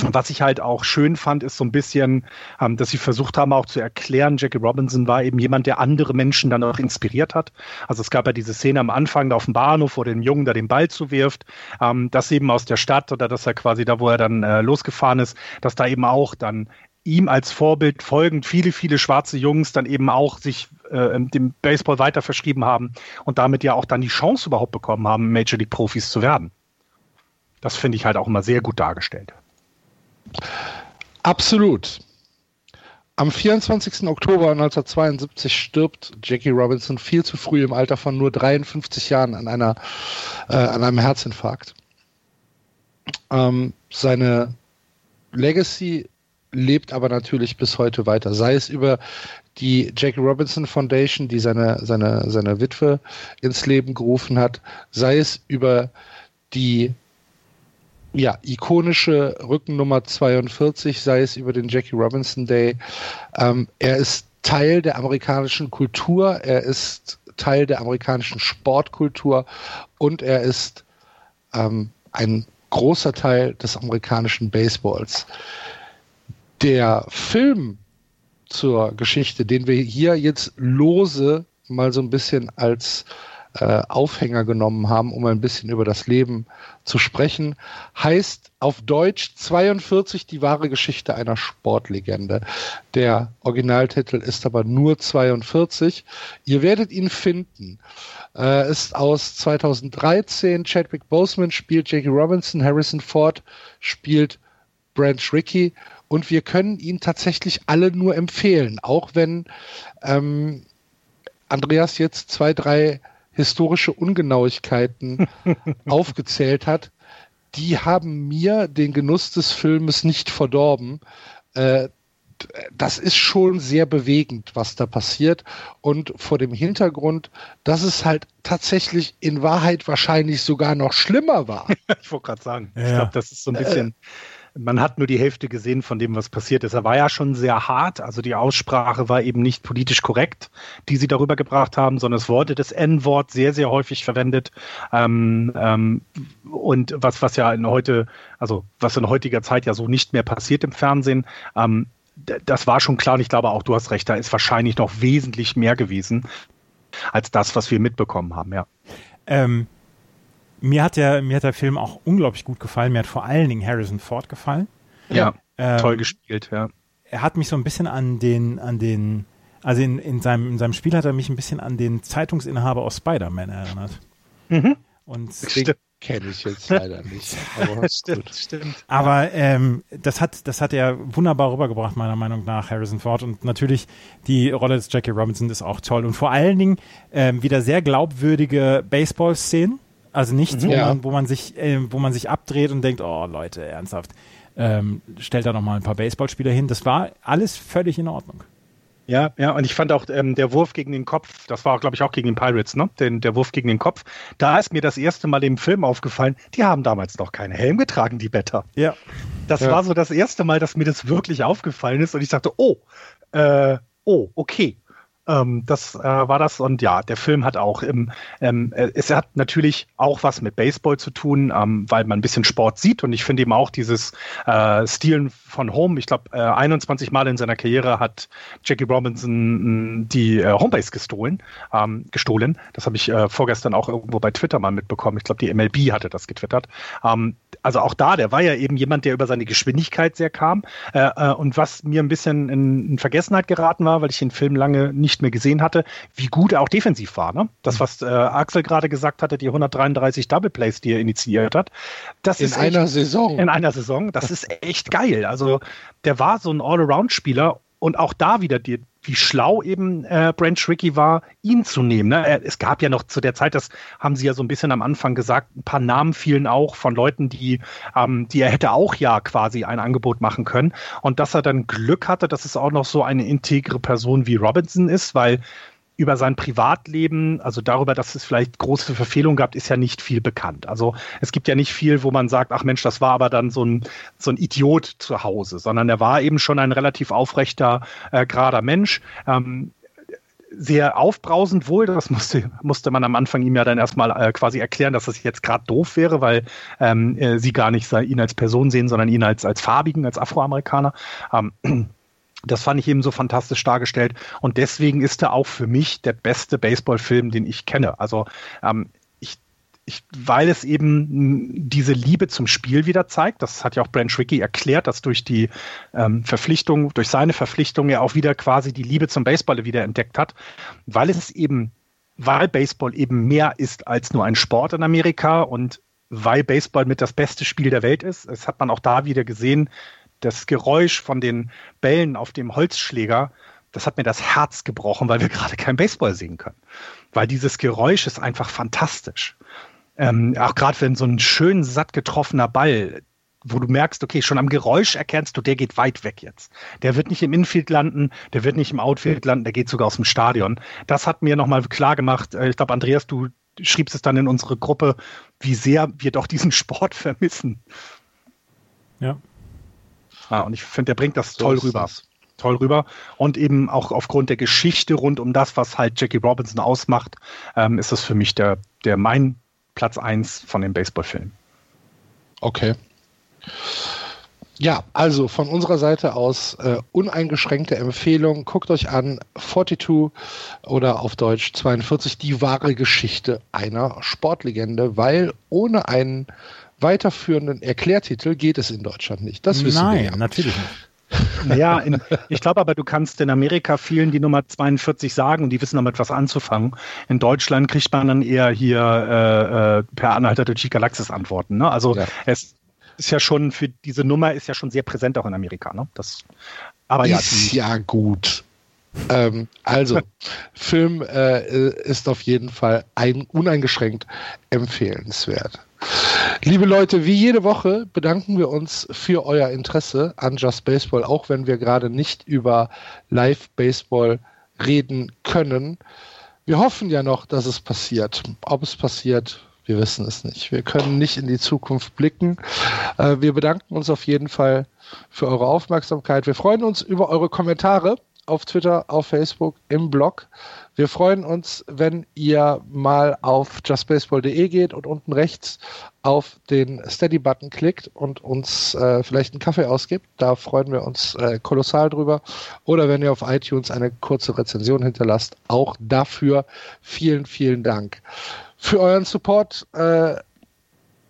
was ich halt auch schön fand, ist so ein bisschen, ähm, dass sie versucht haben auch zu erklären, Jackie Robinson war eben jemand, der andere Menschen dann auch inspiriert hat. Also es gab ja diese Szene am Anfang da auf dem Bahnhof, wo dem Jungen da den Ball zuwirft, ähm, dass eben aus der Stadt oder dass er quasi da, wo er dann äh, losgefahren ist, dass da eben auch dann ihm als Vorbild folgend viele, viele schwarze Jungs dann eben auch sich äh, dem Baseball weiter verschrieben haben und damit ja auch dann die Chance überhaupt bekommen haben, Major League Profis zu werden. Das finde ich halt auch immer sehr gut dargestellt. Absolut. Am 24. Oktober 1972 stirbt Jackie Robinson viel zu früh im Alter von nur 53 Jahren an, einer, äh, an einem Herzinfarkt. Ähm, seine Legacy lebt aber natürlich bis heute weiter, sei es über die Jackie Robinson Foundation, die seine, seine, seine Witwe ins Leben gerufen hat, sei es über die ja, ikonische Rückennummer 42, sei es über den Jackie Robinson Day. Ähm, er ist Teil der amerikanischen Kultur, er ist Teil der amerikanischen Sportkultur und er ist ähm, ein großer Teil des amerikanischen Baseballs. Der Film zur Geschichte, den wir hier jetzt lose mal so ein bisschen als äh, Aufhänger genommen haben, um ein bisschen über das Leben zu sprechen, heißt auf Deutsch 42 die wahre Geschichte einer Sportlegende. Der Originaltitel ist aber nur 42. Ihr werdet ihn finden. Äh, ist aus 2013. Chadwick Boseman spielt Jackie Robinson, Harrison Ford spielt Branch Rickey und wir können ihn tatsächlich alle nur empfehlen, auch wenn ähm, Andreas jetzt zwei, drei historische Ungenauigkeiten <laughs> aufgezählt hat, die haben mir den Genuss des Filmes nicht verdorben. Äh, das ist schon sehr bewegend, was da passiert. Und vor dem Hintergrund, dass es halt tatsächlich in Wahrheit wahrscheinlich sogar noch schlimmer war. <laughs> ich wollte gerade sagen, ja. ich glaube, das ist so ein bisschen. Äh, man hat nur die Hälfte gesehen von dem, was passiert ist. Er war ja schon sehr hart, also die Aussprache war eben nicht politisch korrekt, die sie darüber gebracht haben, sondern es wurde das N-Wort sehr, sehr häufig verwendet. Ähm, ähm, und was, was ja in heute, also was in heutiger Zeit ja so nicht mehr passiert im Fernsehen, ähm, das war schon klar und ich glaube auch, du hast recht, da ist wahrscheinlich noch wesentlich mehr gewesen als das, was wir mitbekommen haben, ja. Ähm, mir hat der, mir hat der Film auch unglaublich gut gefallen. Mir hat vor allen Dingen Harrison Ford gefallen. Ja, ähm, toll gespielt, ja. Er hat mich so ein bisschen an den, an den, also in, in, seinem, in seinem Spiel hat er mich ein bisschen an den Zeitungsinhaber aus Spider-Man erinnert. Mhm. Und Stimmt kenne ich jetzt leider nicht. Aber <laughs> stimmt, gut. stimmt. Aber ähm, das hat das hat er wunderbar rübergebracht meiner Meinung nach Harrison Ford und natürlich die Rolle des Jackie Robinson ist auch toll und vor allen Dingen ähm, wieder sehr glaubwürdige Baseball-Szenen. Also nichts, mhm, wo, ja. man, wo man sich äh, wo man sich abdreht und denkt, oh Leute, ernsthaft, ähm, stellt da noch mal ein paar Baseballspieler hin. Das war alles völlig in Ordnung. Ja, ja, und ich fand auch ähm, der Wurf gegen den Kopf, das war, glaube ich, auch gegen den Pirates, ne? Den, der Wurf gegen den Kopf. Da ist mir das erste Mal im Film aufgefallen, die haben damals noch keine Helm getragen, die Better. Ja. Das ja. war so das erste Mal, dass mir das wirklich aufgefallen ist und ich dachte, oh, äh, oh, okay. Ähm, das äh, war das und ja, der Film hat auch im, ähm, äh, es hat natürlich auch was mit Baseball zu tun, ähm, weil man ein bisschen Sport sieht und ich finde eben auch dieses äh, Stilen von Home. Ich glaube, äh, 21 Mal in seiner Karriere hat Jackie Robinson mm, die äh, Homebase gestohlen, ähm, gestohlen. Das habe ich äh, vorgestern auch irgendwo bei Twitter mal mitbekommen. Ich glaube, die MLB hatte das getwittert. Ähm, also auch da, der war ja eben jemand, der über seine Geschwindigkeit sehr kam äh, und was mir ein bisschen in, in Vergessenheit geraten war, weil ich den Film lange nicht nicht mehr gesehen hatte, wie gut er auch defensiv war. Ne? Das, was äh, Axel gerade gesagt hatte, die 133 Double Plays, die er initiiert hat, das in ist einer echt, Saison. In einer Saison, das ist echt geil. Also der war so ein All-Around-Spieler und auch da wieder die, wie schlau eben äh, Branch Rickey war, ihn zu nehmen. Ne? Es gab ja noch zu der Zeit, das haben sie ja so ein bisschen am Anfang gesagt, ein paar Namen fielen auch von Leuten, die, ähm, die er hätte auch ja quasi ein Angebot machen können. Und dass er dann Glück hatte, dass es auch noch so eine integre Person wie Robinson ist, weil über sein Privatleben, also darüber, dass es vielleicht große Verfehlungen gab, ist ja nicht viel bekannt. Also es gibt ja nicht viel, wo man sagt, ach Mensch, das war aber dann so ein, so ein Idiot zu Hause, sondern er war eben schon ein relativ aufrechter, äh, gerader Mensch. Ähm, sehr aufbrausend wohl. Das musste, musste man am Anfang ihm ja dann erstmal äh, quasi erklären, dass das jetzt gerade doof wäre, weil ähm, äh, sie gar nicht ihn als Person sehen, sondern ihn als, als Farbigen, als Afroamerikaner. Ähm, das fand ich eben so fantastisch dargestellt. Und deswegen ist er auch für mich der beste Baseballfilm, den ich kenne. Also ähm, ich, weil es eben diese Liebe zum Spiel wieder zeigt. Das hat ja auch Branch Rickey erklärt, dass durch die ähm, Verpflichtung, durch seine Verpflichtung er auch wieder quasi die Liebe zum Baseball wieder entdeckt hat. Weil es eben, weil Baseball eben mehr ist als nur ein Sport in Amerika und weil Baseball mit das beste Spiel der Welt ist. Das hat man auch da wieder gesehen das Geräusch von den Bällen auf dem Holzschläger, das hat mir das Herz gebrochen, weil wir <laughs> gerade kein Baseball sehen können. Weil dieses Geräusch ist einfach fantastisch. Ähm, auch gerade wenn so ein schön satt getroffener Ball, wo du merkst, okay, schon am Geräusch erkennst du, der geht weit weg jetzt. Der wird nicht im Infield landen, der wird nicht im Outfield landen, der geht sogar aus dem Stadion. Das hat mir nochmal klar gemacht. Äh, ich glaube, Andreas, du schriebst es dann in unsere Gruppe, wie sehr wir doch diesen <laughs> Sport vermissen. Ja. Ah, und ich finde, der bringt das so toll rüber. Das. Toll rüber. Und eben auch aufgrund der Geschichte rund um das, was halt Jackie Robinson ausmacht, ähm, ist das für mich der, der mein Platz 1 von dem Baseballfilm. Okay. Ja, also von unserer Seite aus äh, uneingeschränkte Empfehlung. Guckt euch an 42 oder auf Deutsch 42 die wahre Geschichte einer Sportlegende, weil ohne einen weiterführenden Erklärtitel geht es in Deutschland nicht. Das wissen Nein, wir. Nein, natürlich nicht. Naja, in, ich glaube aber, du kannst in Amerika vielen die Nummer 42 sagen und die wissen damit was anzufangen. In Deutschland kriegt man dann eher hier äh, äh, per Anhalter durch die Galaxis Antworten. Ne? Also ja. es ist ja schon für diese Nummer ist ja schon sehr präsent auch in Amerika. Ne? Das, aber ist ja, ja gut. Ähm, also, Film äh, ist auf jeden Fall ein, uneingeschränkt empfehlenswert. Liebe Leute, wie jede Woche bedanken wir uns für euer Interesse an Just Baseball, auch wenn wir gerade nicht über Live Baseball reden können. Wir hoffen ja noch, dass es passiert. Ob es passiert, wir wissen es nicht. Wir können nicht in die Zukunft blicken. Äh, wir bedanken uns auf jeden Fall für eure Aufmerksamkeit. Wir freuen uns über eure Kommentare auf Twitter, auf Facebook, im Blog. Wir freuen uns, wenn ihr mal auf justbaseball.de geht und unten rechts auf den Steady-Button klickt und uns äh, vielleicht einen Kaffee ausgibt. Da freuen wir uns äh, kolossal drüber. Oder wenn ihr auf iTunes eine kurze Rezension hinterlasst. Auch dafür vielen, vielen Dank für euren Support, äh,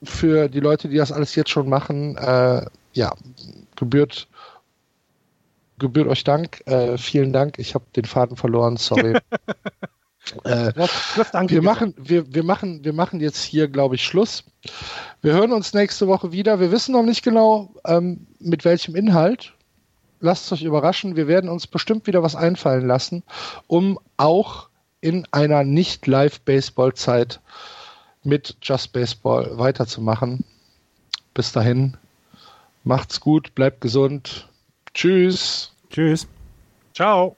für die Leute, die das alles jetzt schon machen. Äh, ja, gebührt, gebührt euch Dank. Äh, vielen Dank. Ich habe den Faden verloren, sorry. <laughs> Äh, wir, machen, wir, wir, machen, wir machen jetzt hier, glaube ich, Schluss. Wir hören uns nächste Woche wieder. Wir wissen noch nicht genau, ähm, mit welchem Inhalt. Lasst euch überraschen. Wir werden uns bestimmt wieder was einfallen lassen, um auch in einer Nicht-Live-Baseball-Zeit mit Just Baseball weiterzumachen. Bis dahin, macht's gut, bleibt gesund. Tschüss. Tschüss. Ciao.